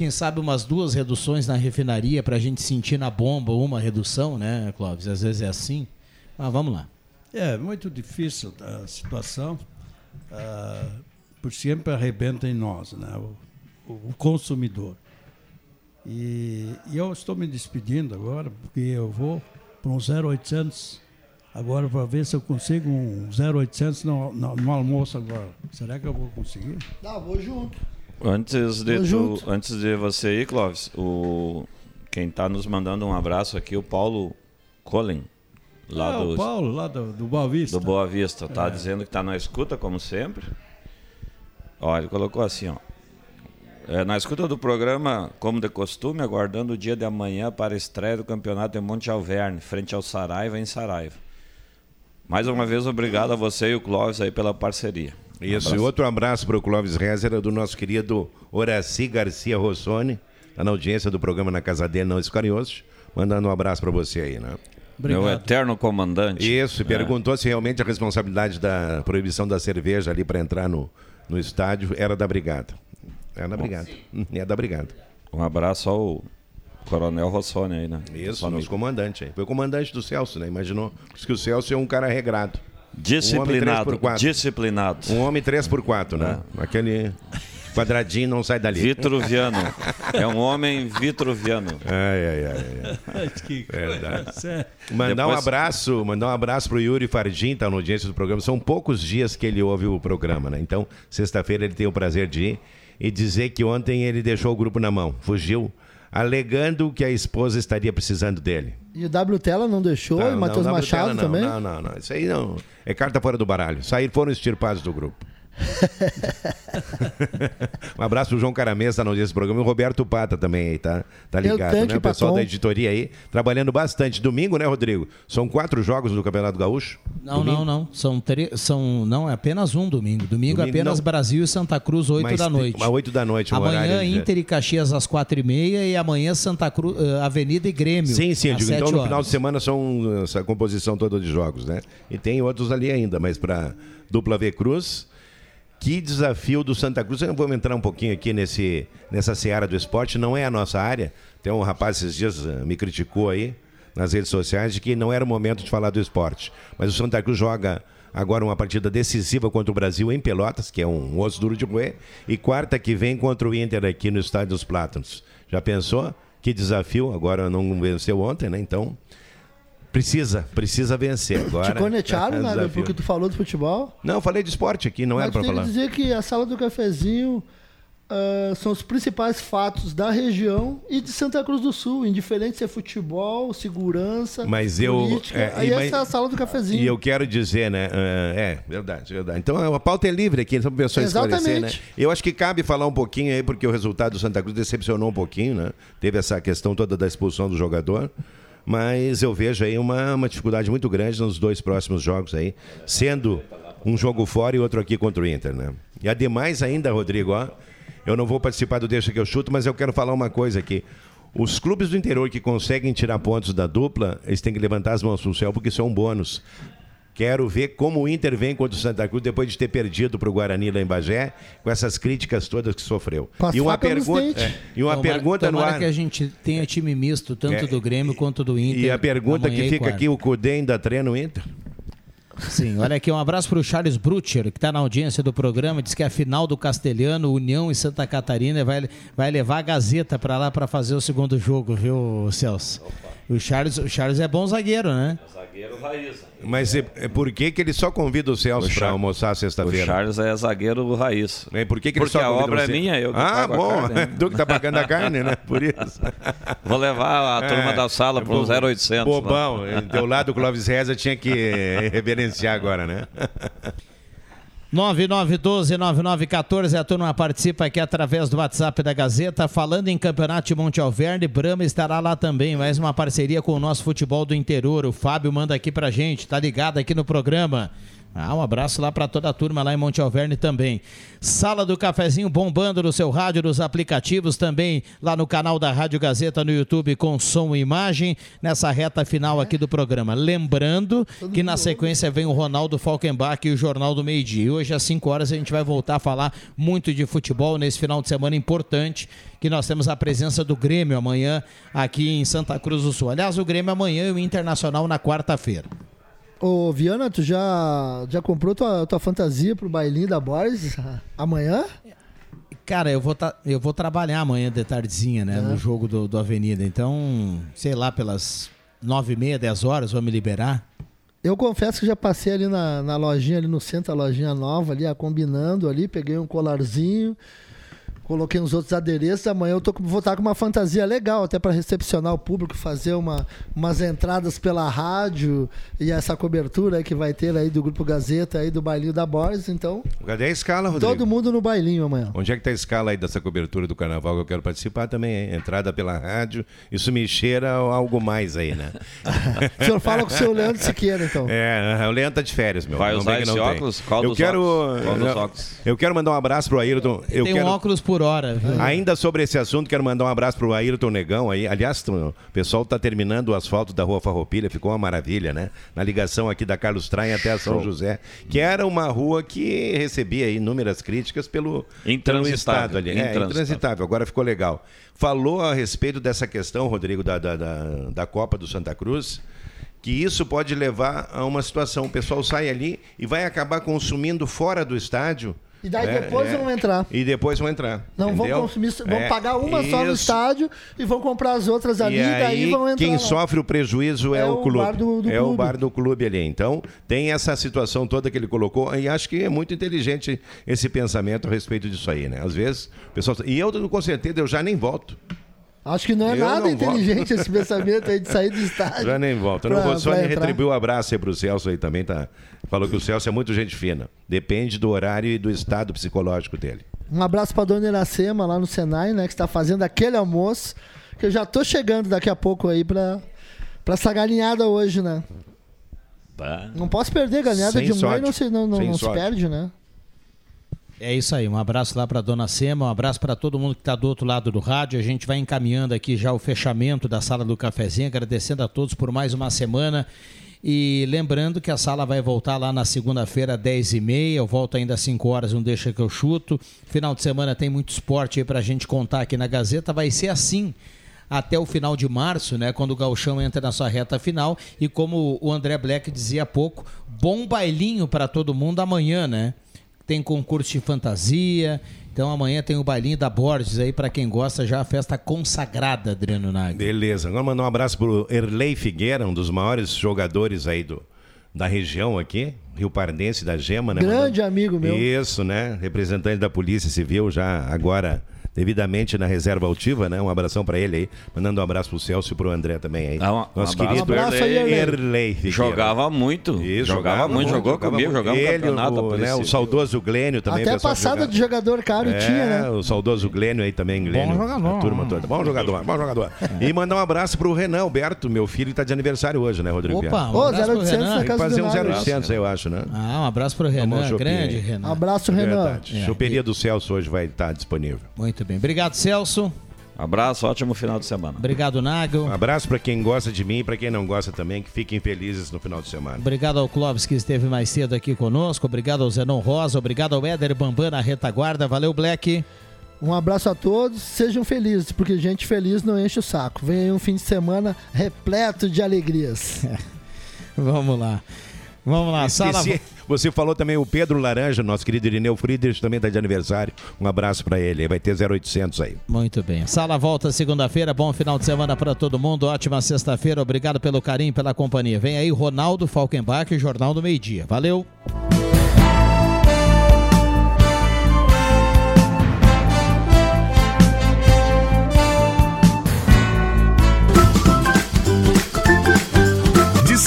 quem sabe umas duas reduções na refinaria para a gente sentir na bomba uma redução, né, Clóvis? Às vezes é assim. Mas vamos lá. É muito difícil a situação, uh, por sempre arrebenta em nós, né, o, o consumidor. E, e, eu estou me despedindo agora, porque eu vou para um 0800 agora para ver se eu consigo um 0800 no, no, no almoço agora. Será que eu vou conseguir? Não, vou junto. Antes de, tu, antes de você ir, Clóvis, o, Quem está nos mandando um abraço aqui, o Paulo Colin. Lá Ah, do, o Paulo, lá do, do Boa Vista. do Boa Vista. Tá É. dizendo que tá na escuta, como sempre. Ó, ele colocou assim, ó. É, na escuta do programa, como de costume, aguardando o dia de amanhã para a estreia do campeonato em Monte Alverne, frente ao Saraiva, em Saraiva. Mais uma vez, obrigado a você e o Clóvis aí pela parceria. Um Isso, e outro abraço para o Clóvis Rezer, do nosso querido Horaci Garcia Rossoni, tá na audiência do programa na casa dele, não Escariosos. Mandando um abraço para você aí, né? Meu eterno comandante. Isso, e É. perguntou se realmente a responsabilidade da proibição da cerveja ali para entrar no, no estádio era da Brigada. Era da Brigada. É da Brigada. Um abraço ao Coronel Rossoni aí, né? Isso, nosso comandante aí. Foi o comandante do Celso, né? Imaginou? Diz que o Celso é um cara regrado. Disciplinado, Um homem 3x4. disciplinado. Um homem 3x4, né? Aquele quadradinho não sai dali. Vitruviano. <laughs> É um homem vitruviano. Ai, ai, ai. ai. que Verdade. Sério. Mandar um Depois- abraço, mandar um abraço pro Yuri Fardim, tá na audiência do programa. São poucos dias que ele ouve o programa, né? Então, sexta-feira ele tem o prazer de ir e dizer que ontem ele deixou o grupo na mão, fugiu, alegando que a esposa estaria precisando dele. E o W Tela não deixou, Não, e o Matheus não, Machado não, também. Não, não, não. Isso aí não. É carta fora do baralho. Saíram, foram extirpados do grupo. <laughs> um abraço pro João Caramês, tá no audiência do programa, e o Roberto Pata também aí, tá? Tá o ligado, Tanque né? O pessoal Paton. da editoria aí, trabalhando bastante. Domingo, né, Rodrigo? São quatro jogos do Campeonato Gaúcho? Não, Domingo? não, não. São, tre... São não, é apenas um domingo. Domingo, Domingo, apenas não. Brasil e Santa Cruz, 8 Mas da tem- noite. 8 da noite, um Amanhã horário Inter e Caxias às 4 e meia e amanhã Santa Cruz, eh, Avenida e Grêmio. Sim, sim, digo, 7 então no horas. final de semana são essa composição toda de jogos, né? E tem outros ali ainda, mas para dupla V Cruz, que desafio do Santa Cruz. Vou entrar um pouquinho aqui nesse, nessa seara do esporte, não é a nossa área. Tem um rapaz esses dias eh, me criticou aí nas redes sociais de que não era o momento de falar do esporte. Mas o Santa Cruz joga agora uma partida decisiva contra o Brasil em Pelotas, que é um osso duro de roer, e quarta que vem contra o Inter aqui no Estádio dos Plátanos. Já pensou? Que desafio, agora não venceu ontem, né? Então, precisa, precisa vencer agora. Te cornetearam, É <laughs> desafio. Porque tu falou do futebol. Não, eu falei de esporte aqui, não Mas era para falar. que dizer que a sala do cafezinho ah, são os principais fatos da região e de Santa Cruz do Sul, indiferente se é futebol, segurança, Mas eu. política. é, aí e- essa é a mas- sala do cafezinho. E eu quero dizer, né? é, é, verdade, verdade. Então a pauta é livre aqui, só para pessoa esclarecer, né? Eu acho que cabe falar um pouquinho aí, porque o resultado do Santa Cruz decepcionou um pouquinho, né? Teve essa questão toda da expulsão do jogador. Mas eu vejo aí uma, uma dificuldade muito grande nos dois próximos jogos aí, sendo um jogo fora e outro aqui contra o Inter, né? E ademais ainda, Rodrigo, ó, eu não vou participar do Deixa que eu chuto, mas eu quero falar uma coisa aqui. Os clubes do interior que conseguem tirar pontos da dupla, eles têm que levantar as mãos pro céu porque isso é um bônus. Quero ver como o Inter vem contra o Santa Cruz depois de ter perdido para o Guarani lá em Bagé, com essas críticas todas que sofreu. As E uma pergunta, é, e uma Tomara- pergunta no ar. que a gente tenha time misto, tanto É, do Grêmio quanto do Inter. E a pergunta que e fica aqui, o Cudê ainda treina o Inter? Sim, olha aqui, um abraço para o Charles Brutcher, que está na audiência do programa, diz que é a final do Castelhano, União e Santa Catarina, vai, vai levar a Gazeta para lá para fazer o segundo jogo, viu, Celso? O Charles, o Charles é bom zagueiro, né? Zagueiro raiz. Mas é, é por que, que ele só convida o Celso para almoçar sexta-feira? O Charles é zagueiro raiz. É, por que, que ele Porque só a obra você? é minha, eu que Ah, pago a bom, carne, né? <laughs> tu que tá pagando a carne, né? Por isso. <laughs> Vou levar a turma É, da sala para um bo- 0800. Bobão, lá. teu lado o Clóvis Reza tinha que <laughs> reverenciar agora, né? 9912-9914, a turma participa aqui através do WhatsApp da Gazeta. Falando em Campeonato de Monte Alverne, Brahma estará lá também. Mais uma parceria com o nosso futebol do interior. O Fábio manda aqui pra gente, tá ligado aqui no programa. Ah, um abraço lá para toda a turma lá em Monte Alverne também. Sala do Cafezinho bombando no seu rádio, nos aplicativos também, lá no canal da Rádio Gazeta no YouTube com som e imagem, nessa reta final aqui do programa. Lembrando que na sequência vem o Ronaldo Falkenbach e o Jornal do Meio Dia. E hoje às 5 horas a gente vai voltar a falar muito de futebol nesse final de semana importante, que nós temos a presença do Grêmio amanhã aqui em Santa Cruz do Sul. Aliás, o Grêmio amanhã e o Internacional na quarta-feira. Ô, Viana, tu já, já comprou tua, tua fantasia pro bailinho da Boris amanhã? Cara, eu vou, tá, eu vou trabalhar amanhã de tardezinha, né? É. No jogo do, do Avenida. Então, sei lá, pelas nove e meia, dez horas, vou me liberar. Eu confesso que já passei ali na, na lojinha, ali no centro, a lojinha nova ali, a combinando ali, peguei um colarzinho coloquei uns outros adereços. Amanhã eu tô, com- vou estar com uma fantasia legal, até para recepcionar o público, fazer uma, umas entradas pela rádio e essa cobertura aí que vai ter aí do Grupo Gazeta, aí do bailinho da Borges. Então, Cadê a escala, Rodrigo? todo mundo no bailinho amanhã. Onde é que tá a escala aí dessa cobertura do carnaval que eu quero participar também, hein? Entrada pela rádio. Isso me cheira a algo mais aí, né? <laughs> O senhor fala com o seu Leandro Siqueira, então. É, o Leandro tá de férias, meu. Vai Não usar esse não tem. óculos? Qual eu dos quero, óculos? Qual dos eu- óculos? Eu quero mandar um abraço pro Ayrton. Eu Tem quero... um óculos por hora, viu? Ainda sobre esse assunto, quero mandar um abraço pro Ayrton Negão aí. Aliás, o pessoal tá terminando o asfalto da Rua Farroupilha, ficou uma maravilha, né? Na ligação aqui da Carlos Traem até a São. José, que era uma rua que recebia inúmeras críticas pelo, pelo Intransitável. estado ali. É, Intransitável. intransitável. Agora ficou legal. Falou a respeito dessa questão, Rodrigo, da, da, da, da Copa do Santa Cruz, que isso pode levar a uma situação. O pessoal sai ali e vai acabar consumindo fora do estádio. E daí É, depois é. vão entrar. E depois vão entrar. Não entendeu? vão consumir, vão É, pagar uma só no isso. estádio e vão comprar as outras ali, E e daí aí, vão entrar. quem lá. sofre o prejuízo é, É o o clube. bar do- do é o clube. bar do clube ali. Então, tem essa situação toda que ele colocou. E acho que é muito inteligente esse pensamento a respeito disso aí, né? Às vezes, o pessoal. E eu, com certeza, eu já nem volto. Acho que não é Eu nada não inteligente esse pensamento aí de sair do <laughs> estádio. Já nem volto. pra- não vou só retribuir o abraço aí pro Celso aí também, tá? Falou que o Celso é muito gente fina. Depende do horário e do estado psicológico dele. Um abraço pra dona Iracema lá no Senai, né? Que está fazendo aquele almoço. Que eu já tô chegando daqui a pouco aí pra, pra essa galinhada hoje, né? Não posso perder galinhada Sem de mãe, sorte. não se, não, não, não se perde, né? É isso aí, um abraço lá para dona Sema, um abraço para todo mundo que está do outro lado do rádio. A gente vai encaminhando aqui já o fechamento da sala do cafezinho, agradecendo a todos por mais uma semana. E lembrando que a sala vai voltar lá na segunda-feira, 10h30. Eu volto ainda às 5 horas, não deixa que eu chuto. Final de semana tem muito esporte aí para a gente contar aqui na Gazeta. Vai ser assim até o final de março, né, quando o Gauchão entra na sua reta final. E como o André Black dizia há pouco, bom bailinho para todo mundo amanhã, né? Tem concurso de fantasia. Então amanhã tem o bailinho da Borges aí para quem gosta, já a festa consagrada, Adriano Nagel. Beleza. Agora mandar um abraço pro Erlei Figueira, um dos maiores jogadores aí do, da região aqui, Rio Pardense da Gema, né? Grande Mandando- amigo meu. Isso, né? Representante da Polícia Civil já agora devidamente na reserva altiva, né? Um abração pra ele aí. Mandando um abraço pro Celso e pro André também aí. Ah, um- Nosso um abraço querido pro Erlei. Erlei. Jogava muito. Isso, jogava, muito, jogou jogava comigo, jogamos Ele, campeonato. o, né, o saudoso Glênio também. Até passada jogava. de jogador caro É, tinha, né? o saudoso Glênio aí também, Glênio. jogador. A turma toda. Bom jogador, bom jogador. E mandar um abraço pro Renan Alberto, meu filho, que tá de aniversário hoje, né, Rodrigo? Opa, um Ô, abraço 0800 pro Renan. na Tem que casa fazer um Nagel. 0800 aí, eu acho, né? Ah, um abraço pro um Renan, grande. Renan. Abraço, Renan. É. Choperia do Celso hoje vai estar disponível. Muito bem. Obrigado, Celso. Abraço, ótimo final de semana. Obrigado, Nagel. Um abraço pra quem gosta de mim e pra quem não gosta também, que fiquem felizes no final de semana. Obrigado ao Clóvis que esteve mais cedo aqui conosco. Obrigado ao Zenon Rosa. Obrigado ao Éder Bambam na retaguarda. Valeu, Black. Um abraço a todos, sejam felizes, porque gente feliz não enche o saco. Vem aí um fim de semana repleto de alegrias. <laughs> Vamos lá. Vamos lá, sala. Você falou também o Pedro Laranja, nosso querido Irineu Friedrich, também está de aniversário. Um abraço pra ele. Vai ter 0800 aí. Muito bem. Sala volta segunda-feira. Bom final de semana para todo mundo. Ótima sexta-feira. Obrigado pelo carinho, pela companhia. Vem aí Ronaldo Falkenbach, Jornal do Meio Dia. Valeu.